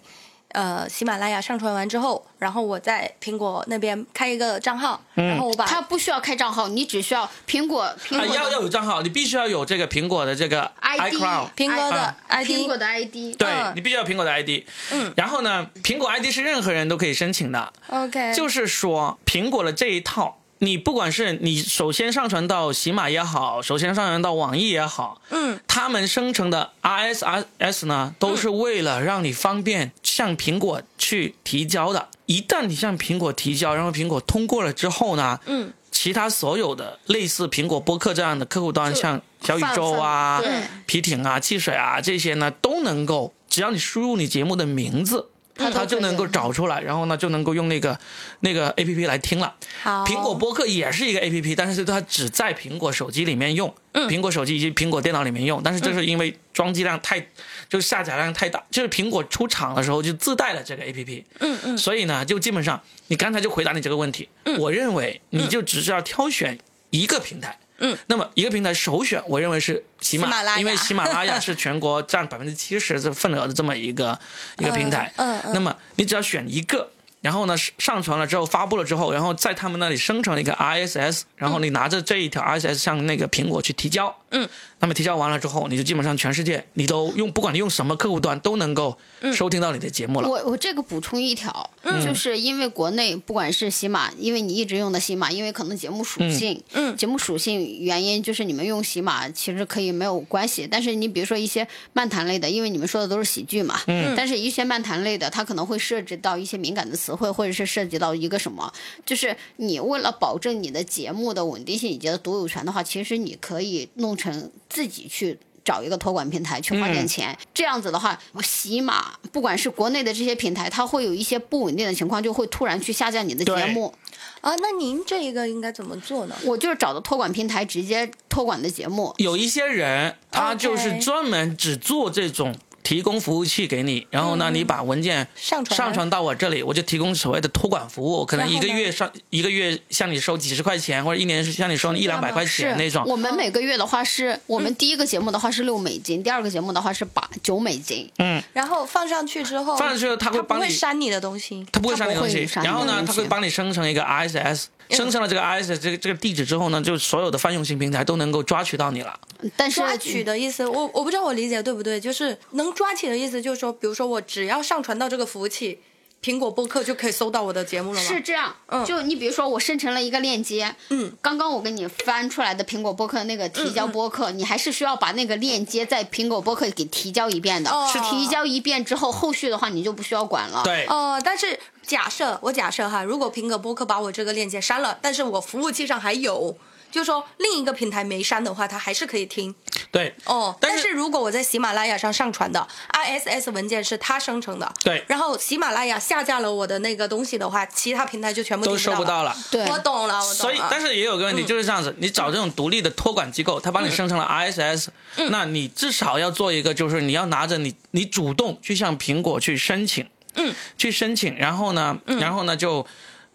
B: 呃喜马拉雅上传完之后，然后我在苹果那边开一个账号，然后我把
C: 它不需要开账号，你只需要苹果苹
A: 啊，
C: 果
A: 要要有账号，你必须要有这个苹果的这个
C: ID
A: iCloud。
B: 苹果的
A: 啊
B: ID，
C: 苹果的 ID。
A: 对
B: 嗯
A: 你必须要有苹果的 ID，
B: 嗯，
A: 然后呢，苹果 ID 是任何人都可以申请的
B: ，OK，
A: 就是说苹果的这一套，你不管是你首先上传到喜马也好，首先上传到网易也好，
B: 嗯，
A: 他们生成的 RSS 呢，都是为了让你方便向苹果去提交的。一旦你向苹果提交，然后苹果通过了之后呢，
B: 嗯，
A: 其他所有的类似苹果播客这样的客户端，像小宇宙啊
C: 对、
A: 皮艇啊、汽水啊这些呢，都能够，只要你输入你节目的名字。
C: 它都可以
A: 它就能够找出来，然后呢就能够用那个那个 A P P 来听了。
B: 好，
A: 苹果播客也是一个 A P P，但是它只在苹果手机里面用，苹果手机以及苹果电脑里面用。但是这是因为装机量太，就是下载量太大，就是苹果出厂的时候就自带了这个 A P P。
B: 嗯嗯
A: 所以呢，就基本上你刚才就回答你这个问题，我认为你就只是要挑选一个平台。
B: 嗯，
A: 那么一个平台首选，我认为是喜马，
B: 拉雅
A: 因为喜马拉雅 <laughs> 是全国占百分之七十的份额的这么一个一个平台。
B: 嗯嗯
A: 那么你只要选一个，然后呢上传了之后发布了之后，然后在他们那里生成了一个 RSS，然后你拿着这一条 RSS 向那个苹果去提交。
B: 嗯，
A: 那么提交完了之后，你就基本上全世界你都用，不管你用什么客户端都能够收听到你的节目了。
C: 我我这个补充一条，就是因为国内不管是喜马，因为你一直用的喜马，因为可能节目属性，
B: 嗯。
C: 节目属性原因，就是你们用喜马其实可以没有关系，但是你比如说一些漫谈类的，因为你们说的都是喜剧嘛，嗯，但是一些漫谈类的，它可能会涉及到一些敏感的词汇，或者是涉及到一个什么，就是你为了保证你的节目的稳定性以及的独有权的话，其实你可以弄成自己去。找一个托管平台去花点钱，这样子的话，起码不管是国内的这些平台，它会有一些不稳定的情况，就会突然去下架你的节目。
B: 啊，那您这一个应该怎么做呢？
C: 我就是找的托管平台直接托管的节目。
A: 有一些人他就是专门只做这种。提供服务器给你，然后呢，你把文件
B: 嗯上传。
A: 上传到我这里，我就提供所谓的托管服务，可能一个月上一个月向你收几十块钱，或者一年向你收一两百块钱那种。
C: 我们每个月的话是我们第一个节目的话是六美金，第二个节目的话是八九美金。
A: 嗯，
B: 然后放上去之后，
A: 放上去他会帮你
B: 会删你的东西。
A: 他不会删你东西然后呢，
C: 东西。
A: 它会帮你生成一个 RSS，生成了这个 RSS 这个这个地址之后呢，就所有的泛用型平台都能够抓取到你了。
C: 但是
B: 抓取的意思，我我不知道我理解对不对，就是能抓取的意思，就是说，比如说我只要上传到这个服务器，苹果播客就可以搜到我的节目了吗？
C: 是这样，
B: 嗯
C: 就你比如说我生成了一个链接，
B: 嗯，
C: 刚刚我给你翻出来的苹果播客那个提交播客，你还是需要把那个链接在苹果播客给提交一遍的。
B: 哦
C: 是提交一遍之后，后续的话你就不需要管了。，
A: 对，
B: 哦、但是假设我假设哈，如果苹果播客把我这个链接删了，但是我服务器上还有，就是说另一个平台没删的话，它还是可以听。
A: 对，
B: 哦，
A: 但是
B: 但是如果我在喜马拉雅上上传的 I S S 文件是它生成的，
A: 对
B: 然后喜马拉雅下架了我的那个东西的话，其他平台就全部
A: 都。收不到了。
C: 对
B: 我懂了，我懂了。
A: 所以，但是也有个问题，就是这样子，你找这种独立的托管机构，它帮你生成了 I S S，、那你至少要做一个，就是你要拿着你，你主动去向苹果去申请，
B: 嗯，
A: 去申请，然后呢，然后呢就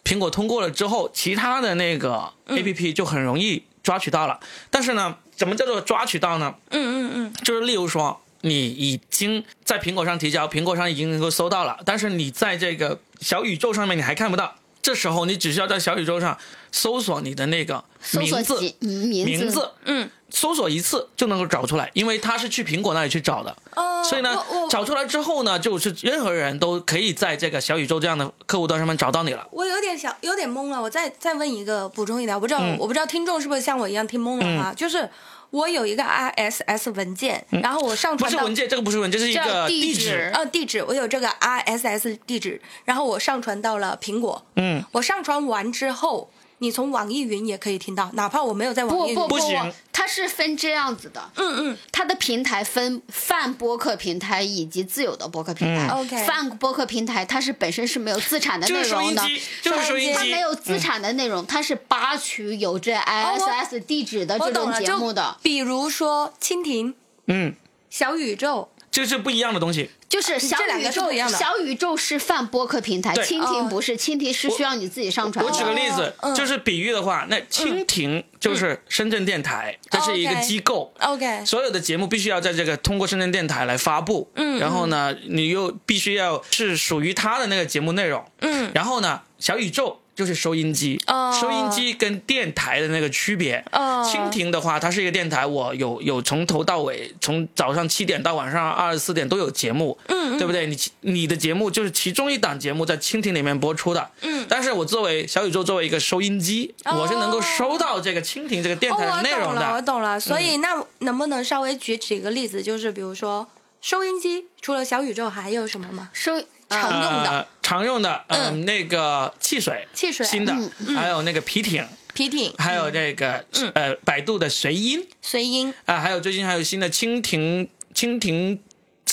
A: 苹果通过了之后，其他的那个 APP 就很容易抓取到了。但是呢，怎么叫做抓取到呢？
B: 嗯嗯嗯，
A: 就是例如说，你已经在苹果上提交，苹果上已经能够搜到了，但是你在这个小宇宙上面你还看不到。这时候你只需要在小宇宙上搜索你的那个名字，名字，
B: 嗯，
A: 搜索一次就能够找出来，因为他是去苹果那里去找的。
B: 哦，
A: 所以呢，找出来之后呢，就是任何人都可以在这个小宇宙这样的客户端上面找到你了。
B: 我有点小，有点懵了。我再再问一个补充一点，我不知道，我不知道听众是不是像我一样听懵了哈？就是我有一个 RSS 文件，然后我上传
A: 不是文件，这个不是文件，这是一个
C: 地
A: 址。
B: 呃，地址，我有这个 RSS 地址，然后我上传到了苹果。
A: 嗯，
B: 我上传完之后。你从网易云也可以听到，哪怕我没有在网易云。
C: 不不
A: 不行，
C: 它是分这样子的。
B: 嗯嗯，
C: 它的平台分泛播客平台以及自有的播客平台。
B: OK，
C: 泛播客平台它是本身是没有资产的内容的，
A: 就是收音机，
C: 它没有资产的内容，它是扒取有这 ISS 地址的这种节目的。
B: 比如说蜻蜓，
A: 嗯，
B: 小宇宙。
A: 这是不一样的东西，
C: 就是小宇宙
B: 一样的。
C: 小宇宙是泛播客平台，蜻蜓不是，蜻蜓是需要你自己上传。
A: 我举个例子，就是比喻的话，那蜻蜓就是深圳电台，这是一个机构。
B: OK，
A: 所有的节目必须要在这个通过深圳电台来发布。嗯，然后呢，你又必须要是属于它的那个节目内容。
B: 嗯，
A: 然后呢，小宇宙。就是收音机，收音机跟电台的那个区别。蜻蜓的话，它是一个电台，我有有从头到尾，从早上七点到晚上二十四点都有节目，
B: 嗯，
A: 对不对？你你的节目就是其中一档节目在蜻蜓里面播出的，
B: 嗯。
A: 但是我作为小宇宙作为一个收音机，我是能够收到这个蜻蜓这个电台的内容的。
B: 我懂了，我懂了。所以那能不能稍微举几个例子？就是比如说收音机，除了小宇宙还有什么吗？
C: 收。
B: 常用的，
A: 常用的，嗯，那个汽水，
B: 汽水，
A: 新的，还有那个皮艇，
B: 皮艇，
A: 还有这个，呃，百度的随音，
B: 随音，
A: 啊，还有最近还有新的蜻蜓，蜻蜓。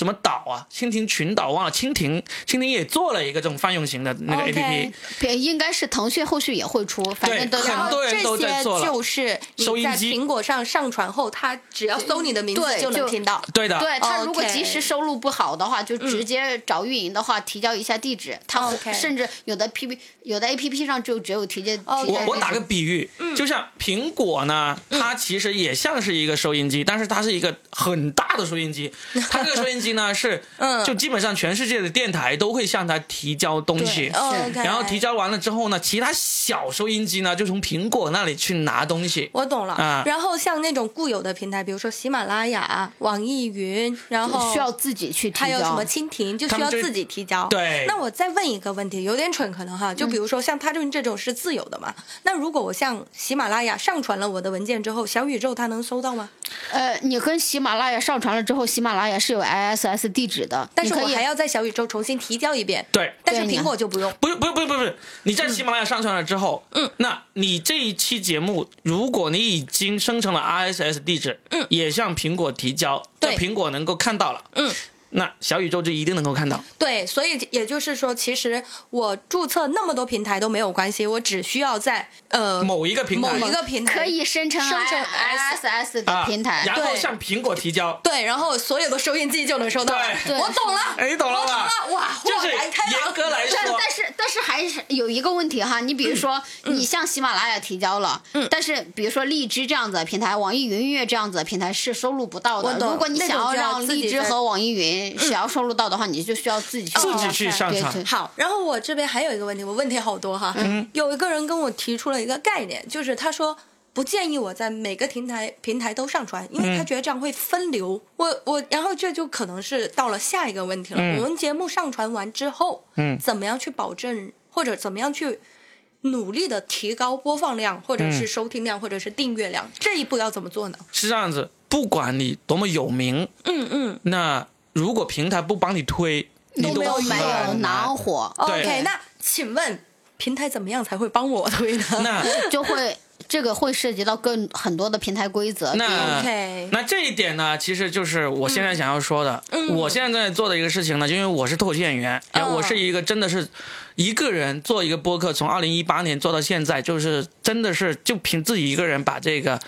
A: 什么岛啊？蜻蜓群岛忘了。蜻蜓，蜻蜓也做了一个这种泛用型的那个 A P
C: P，应该是腾讯后续也会出。反正
A: 对，很多人都在做
B: 了。就是你在苹果上上传后，它只要搜你的名字就能听到。
A: 对的。
C: 对它如果及时收录不好的话，就直接找运营的话提交一下地址。它甚至有的 P P 有的 A P P 上就只有提交。
A: 我我打个比喻，就像苹果呢，它其实也像是一个收音机，但是它是一个很大的收音机。它这个收音机。呢是，<laughs> 嗯，就基本上全世界的电台都会向它提交东西，然后提交完了之后呢，其他小收音机呢就从苹果那里去拿东西。
B: 我懂了啊。然后像那种固有的平台，比如说喜马拉雅、网易云，然后
C: 需要自己去提交。
B: 还有什么蜻蜓，就需要自己提交。
A: 对。
B: 那我再问一个问题，有点蠢可能哈，就比如说像他这这种是自由的嘛？那如果我向喜马拉雅上传了我的文件之后，小宇宙它能收到吗？
C: 呃，你跟喜马拉雅上传了之后，喜马拉雅是有 I S S 地址的，
B: 但是我还要在小宇宙重新提交一遍。
A: 对，
B: 但是苹果就不用。
A: 不用，不用，不用，不用。你在喜马拉雅上传了之后，
B: 嗯，
A: 那你这一期节目，如果你已经生成了 I S S 地址，
B: 嗯，
A: 也向苹果提交，
B: 对，
A: 苹果能够看到了，
B: 嗯。
A: 那小宇宙就一定能够看到。
B: 对，所以也就是说，其实我注册那么多平台都没有关系，我只需要在呃
A: 某一个平台
B: 某一个平台
C: 可以生成
B: 生成
C: S S 的平台，
A: 然后向苹果提交。
B: 对，然后所有的收音机就能收到。
A: 对，
B: 我懂了，
A: 哎，懂了吧？
B: 哇，
A: 就是严格来说，
C: 但是但是还是有一个问题哈，你比如说你向喜马拉雅提交了，
B: 嗯，
C: 但是比如说荔枝这样子的平台，网易云音乐这样子的平台是收录不到的。如果你想要让荔枝和网易云想要收录。到的话，你就需要自己去
A: 自己去上传。
B: 好，然后我这边还有一个问题，我问题好多哈。
A: 嗯，
B: 有一个人跟我提出了一个概念，就是他说不建议我在每个平台平台都上传，因为他觉得这样会分流。我我，然后这就可能是到了下一个问题了。我们节目上传完之后，
A: 嗯，
B: 怎么样去保证，或者怎么样去努力的提高播放量，或者是收听量，或者是订阅量？这一步要怎么做呢？
A: 是这样子，不管你多么有名，
B: 嗯嗯，
A: 那。如果平台不帮你推，你
C: 都没有恼火。
B: OK，那请问平台怎么样才会帮我推呢？<laughs>
A: 那 <laughs>
C: 就会这个会涉及到更很多的平台规则。
A: 那
B: OK，
A: 那这一点呢，其实就是我现在想要说的。我现在在做的一个事情呢，因为我是脱口秀演员，我是一个真的是一个人做一个播客，从二零一八年做到现在，就是真的是就凭自己一个人把这个。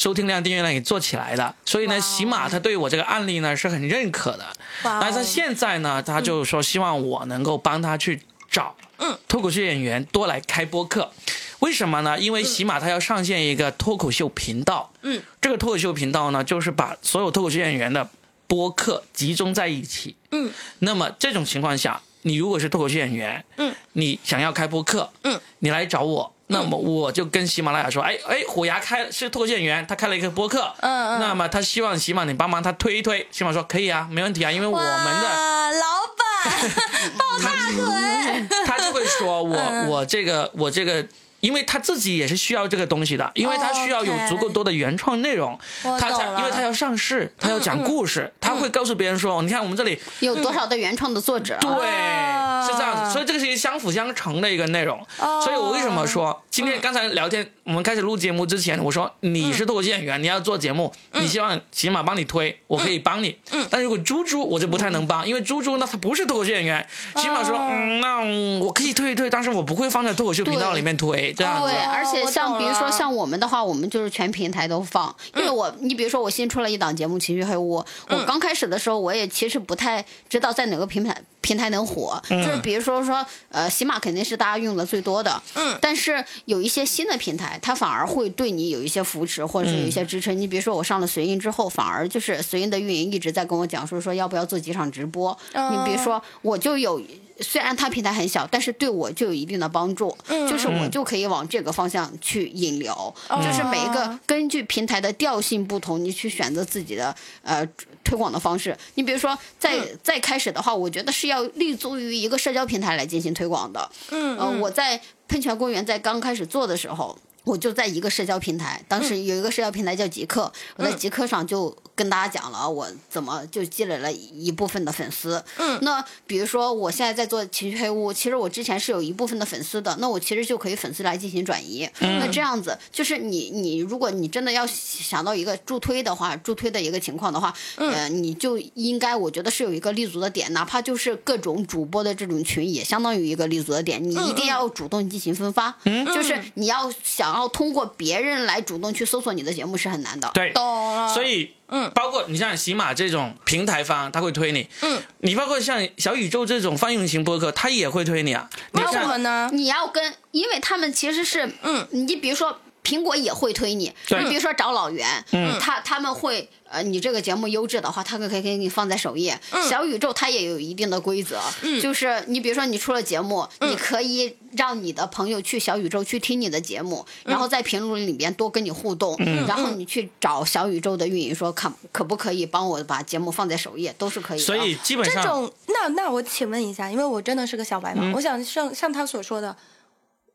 A: 收听量、订阅量给做起来的，所以呢，起码他对我这个案例呢是很认可的。那他现在呢，他就说希望我能够帮他去找，
B: 嗯，
A: 脱口秀演员多来开播客。为什么呢？因为喜马他要上线一个脱口秀频道。
B: 嗯，
A: 这个脱口秀频道呢，就是把所有脱口秀演员的播客集中在一起。
B: 嗯，
A: 那么这种情况下，你如果是脱口秀演员，
B: 嗯，
A: 你想要开播客，
B: 嗯，
A: 你来找我。那么我就跟喜马拉雅说，哎哎，虎牙开是脱口秀演员，他开了一个播客，
B: 嗯嗯。
A: 那么他希望喜马你帮忙他推一推，喜马说可以啊，没问题啊，因为我们的
B: 老板 <laughs> 抱大腿，
A: 他就会说我
B: 嗯。
A: 我这个我这个。因为他自己也是需要这个东西的，因为他需要有足够多的原创内容，他才因为他要上市，他要讲故事，他会告诉别人说，你看我们这里
C: 有多少的原创的作者？
A: 对，
B: 哦
A: 是这样子，所以这个是一个相辅相成的一个内容。
B: 哦
A: 所以我为什么说今天刚才聊天，我们开始录节目之前，我说你是脱口秀演员，你要做节目，你希望起码帮你推，我可以帮你。嗯。但如果猪猪，我就不太能帮，因为猪猪呢，他不是脱口秀演员，起码说，嗯，那我可以推一推，但是我不会放在脱口秀频道里面推，这样子。
C: 对，。而且像比如说像我们的话，我们就是全平台都放，因为我你比如说我新出了一档节目《情绪黑屋》，我刚开始的时候我也其实不太知道在哪个平台平台能火，就是比如说说呃喜马肯定是大家用的最多的，
B: 嗯，
C: 但是有一些新的平台，它反而会对你有一些扶持或者是有一些支撑。你比如说我上了随音之后，反而就是随音的运营一直在跟我讲说说要不要做几场直播，你比如说我就有。虽然它平台很小，但是对我就有一定的帮助，就是我就可以往这个方向去引流，就是每一个根据平台的调性不同，你去选择自己的呃推广的方式。你比如说，在在开始的话，我觉得是要立足于一个社交平台来进行推广的。
B: 嗯
C: 呃，我在喷泉公园在刚开始做的时候。我就在一个社交平台，当时有一个社交平台叫极客，我在极客上就跟大家讲了我怎么就积累了一部分的粉丝。
B: 嗯，
C: 那比如说我现在在做情绪黑屋，其实我之前是有一部分的粉丝的，那我其实就可以粉丝来进行转移。那这样子就是你你如果你真的要想到一个助推的话，助推的一个情况的话，呃，你就应该我觉得是有一个立足的点，哪怕就是各种主播的这种群也相当于一个立足的点，你一定要主动进行分发，嗯就是你要想要通过别人来主动去搜索你的节目是很难的。
A: 对，
B: 懂了。
A: 所以，
B: 嗯。
A: 包括你像喜马这种平台方，他会推你，
B: 嗯，
A: 你包括像小宇宙这种泛用型播客，他也会推你啊。你
B: 为什么呢？
C: 你要跟，因为他们其实是，
B: 嗯，
C: 你比如说苹果也会推你，
A: 对。
C: 你比如说找老袁，嗯，他他们会，呃，你这个节目优质的话，他可可以给你放在首页。小宇宙它也有一定的规则，嗯，就是你比如说你出了节目，你可以让你的朋友去小宇宙去听你的节目，然后在评论里边多跟你互动，然后你去找小宇宙的运营说看可不可以帮我把节目放在首页，都是可以的。
A: 所以基本上，
B: 这种，那那我请问一下，因为我真的是个小白嘛，我想像像他所说的，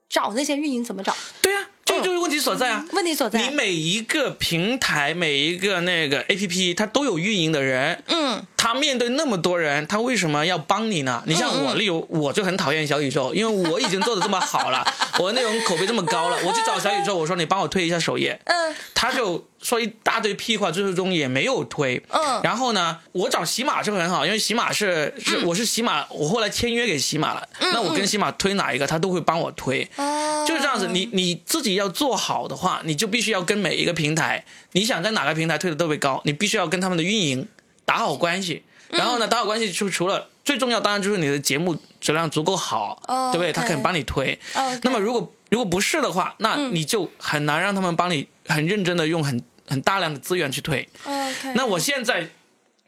B: 找那些运营怎么找？
A: 对啊，这就是问题所在啊。
B: 问题所在。
A: 你每一个平台、每一个那个 A P P，它都有运营的人，
B: 嗯，
A: 他面对那么多人，他为什么要帮你呢？你像我，例如我就很讨厌小宇宙，因为我已经做的这么好了，<laughs> 我的内容口碑这么高了，我去找小宇宙，我说你帮我推一下首页，
B: 嗯，
A: 他就说一大堆屁话，最终也没有推。
B: 嗯。
A: 然后呢，我找喜马是很好，因为喜马是是、我是喜马，我后来签约给喜马了，那我跟喜马推哪一个，他都会帮我推。
B: 哦，
A: 就是这样子，你你自己要做好的话，你就必须要跟每一个平台，你想在哪个平台推的特别高，你必须要跟他们的运营打好关系。然后呢，打好关系就除了最重要，当然就是你的节目质量足够好，
B: 哦
A: 对不对？他肯帮你推。那么如果如果不是的话，那你就很难让他们帮你很认真的用很很大量的资源去推。那我现在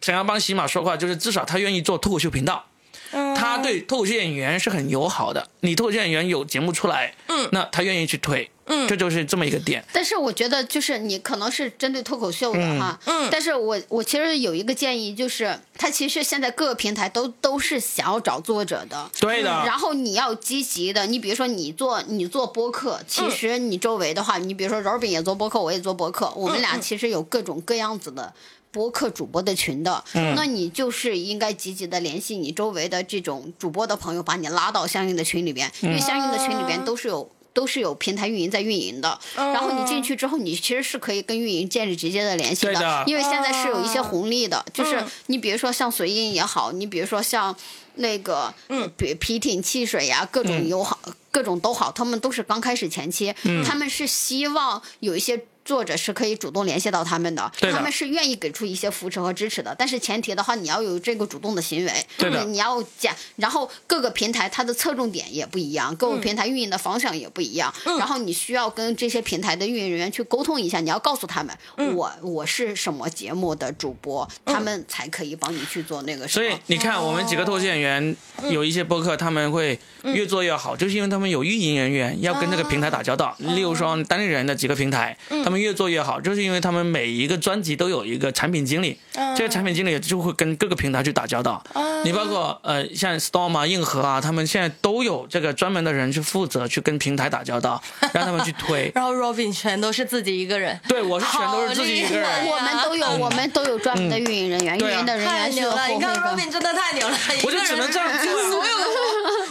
A: 想要帮喜马说话，就是至少他愿意做脱口秀频道。
B: 嗯
A: 他对脱口秀演员是很友好的，你脱口秀演员有节目出来，
B: 嗯
A: 那他愿意去推，
B: 嗯。
A: 这就是这么一个点。
C: 但是我觉得，就是你可能是针对脱口秀的哈，
B: 嗯嗯。
C: 但是我我其实有一个建议，就是它其实现在各个平台都都是想要找作者的，
A: 对的，
C: 然后你要积极的，你比如说你做你做播客，其实你周围的话，你比如说柔饼也做播客，我也做播客，我们俩其实有各种各样子的。播客主播的群的，那你就是应该积极的联系你周围的这种主播的朋友，把你拉到相应的群里边，因为相应的群里边都是有。都是有平台运营在运营的，然后你进去之后，你其实是可以跟运营建立直接的联系
A: 对的。
C: 因为现在是有一些红利的，就是
B: 嗯。
C: 你比如说像随印也好，你比如说像那个嗯，比皮艇汽水呀，各种友好。各各种都好，他们都是刚开始前期，他们是希望有一些。作者是可以主动联系到他们的，他们是愿意给出一些扶持和支持的。但是前提的话，你要有这个主动的行为，对你要讲。然后各个平台它的侧重点也不一样，各个平台运营的方向也不一样。然后你需要跟这些平台的运营人员去沟通一下，你要告诉他们，我我是什么节目的主播，他们才可以帮你去做那个。
A: 所以你看，我们几个脱口秀演员有一些播客，他们会越做越好，就是因为他们有运营人员要跟这个平台打交道。例如说，单立人的几个平台，他们。越做越好，就是因为他们每一个专辑都有一个产品经理，这个产品经理就会跟各个平台去打交道。你包括呃，像 Storm 啊、硬核啊，他们现在都有这个专门的人去负责去跟平台打交道，<laughs> 让他们去推。
B: 然后 Robin 全都是自己一个人，
A: 对我是全都是自己一个人。
C: 我们都有，我们都有专门的运营人员，运营的人员
B: 太牛了。你看 Robin 真的太牛了，
A: 我就只能这样做。
B: 所有的，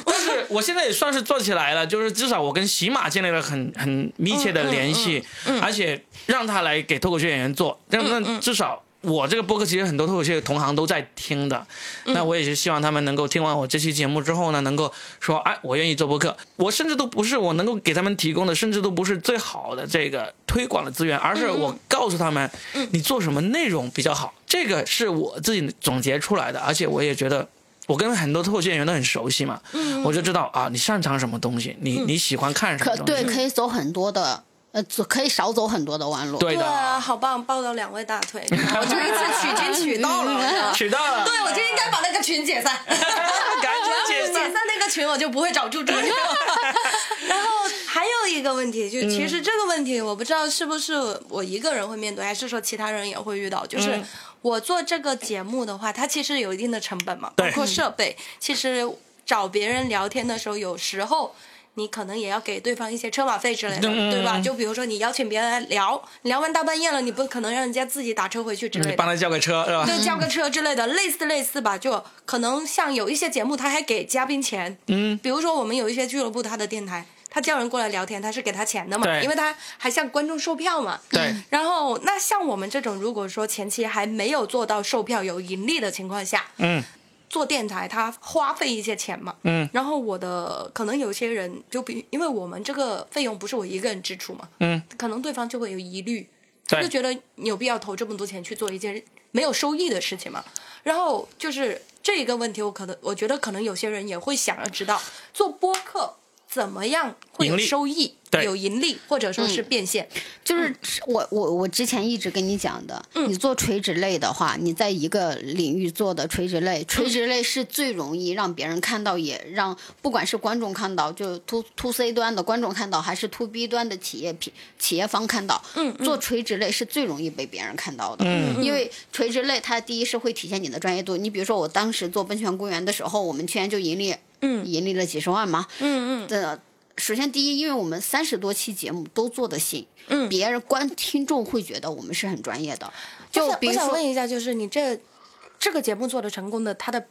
A: 但 <laughs> 是 <laughs> 我现在也算是做起来了，就是至少我跟喜马建立了很很密切的联系，而且让他来。给脱口秀演员做，那那至少我这个播客其实很多脱口秀同行都在听的，那我也是希望他们能够听完我这期节目之后呢，能够说，哎，我愿意做播客。我甚至都不是我能够给他们提供的，甚至都不是最好的这个推广的资源，而是我告诉他们，你做什么内容比较好，这个是我自己总结出来的，而且我也觉得我跟很多脱口秀演员都很熟悉嘛，我就知道啊，你擅长什么东西，你你喜欢看什么东
C: 西，对，可以走很多的。呃，走可以少走很多的弯路。
A: 对
B: 啊，好棒，抱到两位大腿，<laughs> 我就一次取经取到了，
A: 取到了。
B: 对，我就应该把那个群解散，<laughs> 赶
A: 紧解
B: 散那个群，我就不会找猪猪。<laughs> 然后还有一个问题，就其实这个问题，我不知道是不是我一个人会面对，还是说其他人也会遇到。就是我做这个节目的话，它其实有一定的成本嘛，包括设备。其实找别人聊天的时候，有时候。你可能也要给对方一些车马费之类的，对吧？就比如说你邀请别人来聊，聊完大半夜了，你不可能让人家自己打车回去之类的。
A: 帮他叫个车是吧？
B: 对，叫个车之类的，<laughs> 类似类似吧。就可能像有一些节目，他还给嘉宾钱。嗯。比如说我们有一些俱乐部，他的电台，他叫人过来聊天，他是给他钱的嘛？因为他还向观众售票嘛。
A: 对。
B: 然后那像我们这种，如果说前期还没有做到售票有盈利的情况下，嗯。做电台，他花费一些钱嘛，嗯，然后我的可能有些人就比，因为我们这个费用不是我一个人支出嘛，嗯，可能对方就会有疑虑，他就觉得你有必要投这么多钱去做一件没有收益的事情嘛，然后就是这一个问题，我可能我觉得可能有些人也会想要知道做播客。怎么样会有收益？有盈利，或者说是变现？
C: 就是我我我之前一直跟你讲的，你做垂直类的话，你在一个领域做的垂直类，垂直类是最容易让别人看到，也让不管是观众看到，就 to to C 端的观众看到，还是 to B 端的企业品企业方看到，嗯，做垂直类是最容易被别人看到的，嗯，因为垂直类它第一是会体现你的专业度。你比如说我当时做奔泉公园的时候，我们去年就盈利。嗯，盈利了几十万嘛。嗯嗯。的，首先第一，因为我们三十多期节目都做的新，嗯，别人观听众会觉得我们是很专业的。就比如
B: 说，我想问一下，就是你这这个节目做的成功的，它的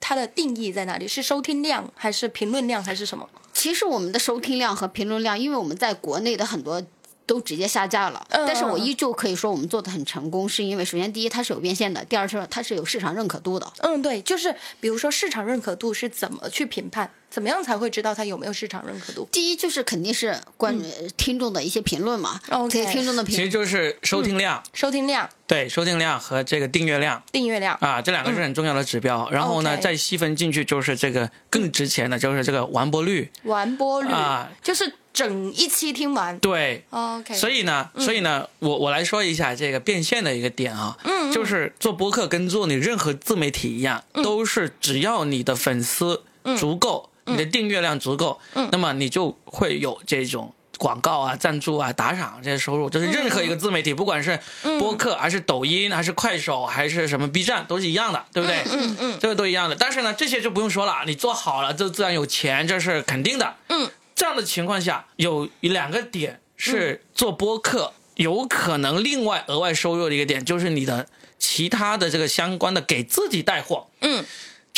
B: 它的定义在哪里？是收听量，还是评论量，还是什么？
C: 其实我们的收听量和评论量，因为我们在国内的很多。都直接下架了，但是我依旧可以说我们做的很成功，是因为首先第一它是有变现的，第二是它是有市场认可度的。
B: 嗯，对，就是比如说市场认可度是怎么去评判，怎么样才会知道它有没有市场认可度？
C: 第一就是肯定是关于听众的一些评论嘛
B: ，OK，
C: 听众的评论，
A: 其实就是收听量，
B: 收听量，
A: 对，收听量和这个订阅量，
B: 订阅量。
A: 啊，这两个是很重要的指标。然后呢，再细分进去就是这个更值钱的，就是这个完播率，
B: 完播率。啊，就是。整一期听完，
A: 对
B: ，OK。
A: 所以呢，所以呢，我我来说一下这个变现的一个点啊，嗯，就是做播客跟做你任何自媒体一样，都是只要你的粉丝足够，你的订阅量足够，嗯，那么你就会有这种广告啊、赞助啊、打赏这些收入。就是任何一个自媒体，不管是播客还是抖音还是快手还是什么 B 站，都是一样的，对不对？嗯嗯，这个都一样的。但是呢，这些就不用说了，你做好了，就自然有钱，这是肯定的。嗯。这样的情况下，有两个点是做播客有可能另外额外收入的一个点，就是你的其他的这个相关的给自己带货，嗯，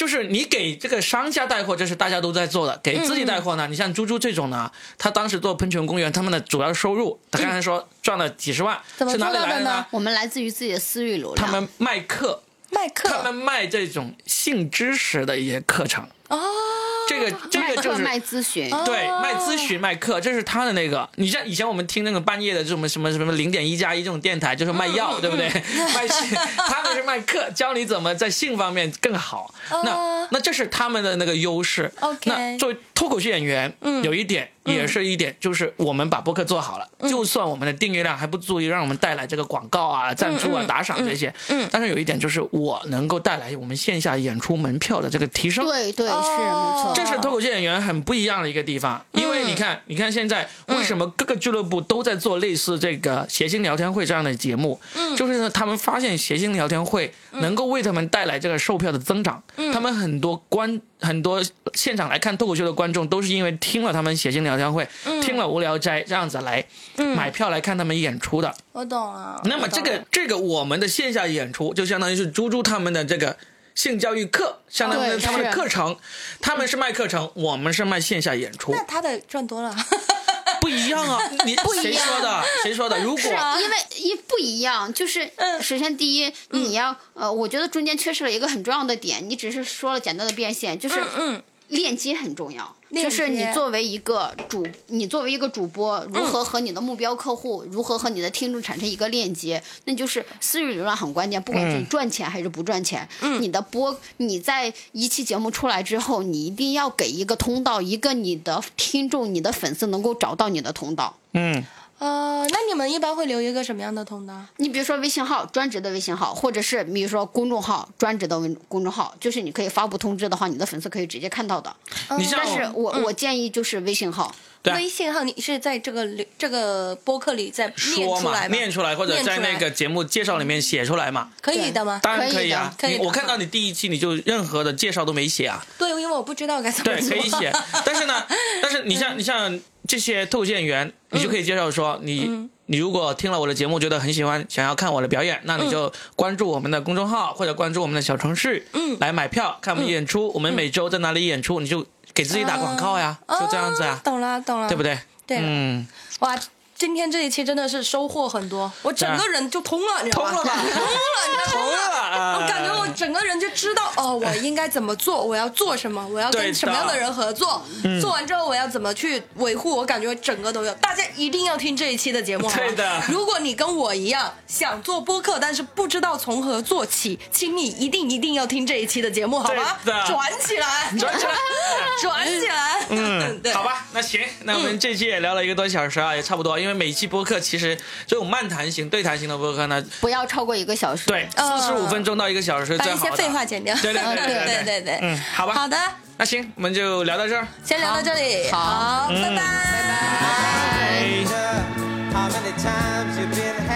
A: 就是你给这个商家带货，这是大家都在做的。给自己带货呢，你像猪猪这种呢，他当时做喷泉公园，他们的主要收入，他刚才说赚了几十万，是哪里来的呢？
C: 我们来自于自己的私域流量，
A: 他们卖课，
B: 卖课，
A: 他们卖这种性知识的一些课程。哦。这个 <laughs> 这个就是
C: 卖咨询，
A: 对，卖咨询卖课，这是他的那个。你像以前我们听那个半夜的这种什么什么零点一加一这种电台，就是卖药，对不对？<laughs> 卖性，他们是卖课，教你怎么在性方面更好。那那这是他们的那个优势。那作为脱口秀演员，嗯。有一点。也是一点，就是我们把播客做好了，就算我们的订阅量还不足以让我们带来这个广告啊、赞助啊、打赏这些，嗯，但是有一点就是我能够带来我们线下演出门票的这个提升，
C: 对对是没错，
A: 这是脱口秀演员很不一样的一个地方，因为你看，你看现在为什么各个俱乐部都在做类似这个谐星聊天会这样的节目，嗯，就是他们发现谐星聊天会能够为他们带来这个售票的增长，嗯，他们很多观很多现场来看脱口秀的观众都是因为听了他们写信聊天会，听了无聊斋这样子来买票来看他们演出的。
B: 我懂了。
A: 那么这个这个我们的线下演出就相当于是猪猪他们的这个性教育课，相当于他们的课程，他们是卖课程，我们是卖线下演出。
B: 那他的赚多了。
A: 不一样啊！<laughs> 你谁说的？谁说的？如果
C: 因为一不一样，就是首先第一，你要呃，我觉得中间缺失了一个很重要的点，你只是说了简单的变现，就是嗯。链接很重要，就是你作为一个主，你作为一个主播，如何和你的目标客户，如何和你的听众产生一个链接，那就是私域流量很关键，不管是赚钱还是不赚钱。嗯，你的播，你在一期节目出来之后，你一定要给一个通道，一个你的听众、你的粉丝能够找到你的通道。
A: 嗯。
B: 呃，那你们一般会留一个什么样的通道？
C: 你比如说微信号专职的微信号，或者是比如说公众号专职的微公众号，就是你可以发布通知的话，你的粉丝可以直接看到的。
A: 你
C: 但是我我建议就是微信号。
B: 微信号你是在这个这个播客里在念出来
A: 念出来或者在那个节目介绍里面写出来嘛？
B: 可以的吗？
A: 当然可以啊。
B: 可以。
A: 我看到你第一期你就任何的介绍都没写啊。
B: 对，因为我不知道该怎么
A: 做。对，可以写。<laughs> 但是呢，但是你像你像这些透演员，你就可以介绍说你。你如果听了我的节目觉得很喜欢，想要看我的表演，那你就关注我们的公众号或者关注我们的小程序，嗯，来买票看我们演出。我们每周在哪里演出，你就给自己打广告呀，就这样子啊。
B: 懂了，懂了，
A: 对不对？
B: 对，嗯，哇。今天这一期真的是收获很多，我整个人就通了，你知道吗？通了，<laughs>
A: 通了，
B: 通了！我感觉我整个人就知道哦，我应该怎么做，我要做什么，我要跟什么样的人合作，做完之后我要怎么去维护，我感觉整个都有。大家一定要听这一期的节目，
A: 对的。
B: 如果你跟我一样想做播客，但是不知道从何做起，请你一定一定要听这一期的节目，好吗？转起来，
A: 转起来，<laughs>
B: 转起来。
A: 嗯，对，好吧，那行，那我们这期也聊了一个多小时啊，也差不多，因为。每期播客其实这种漫谈型、对谈型的播客呢，
C: 不要超过一个小时。
A: 对，四十五分钟到一个小时，
B: 把一些废话剪掉。
A: 对对对
B: 对对对。
A: 嗯，好吧。
B: 好的。
A: 那行，我们就聊到这儿。
B: 先聊到这里。好，拜拜，
C: 拜拜。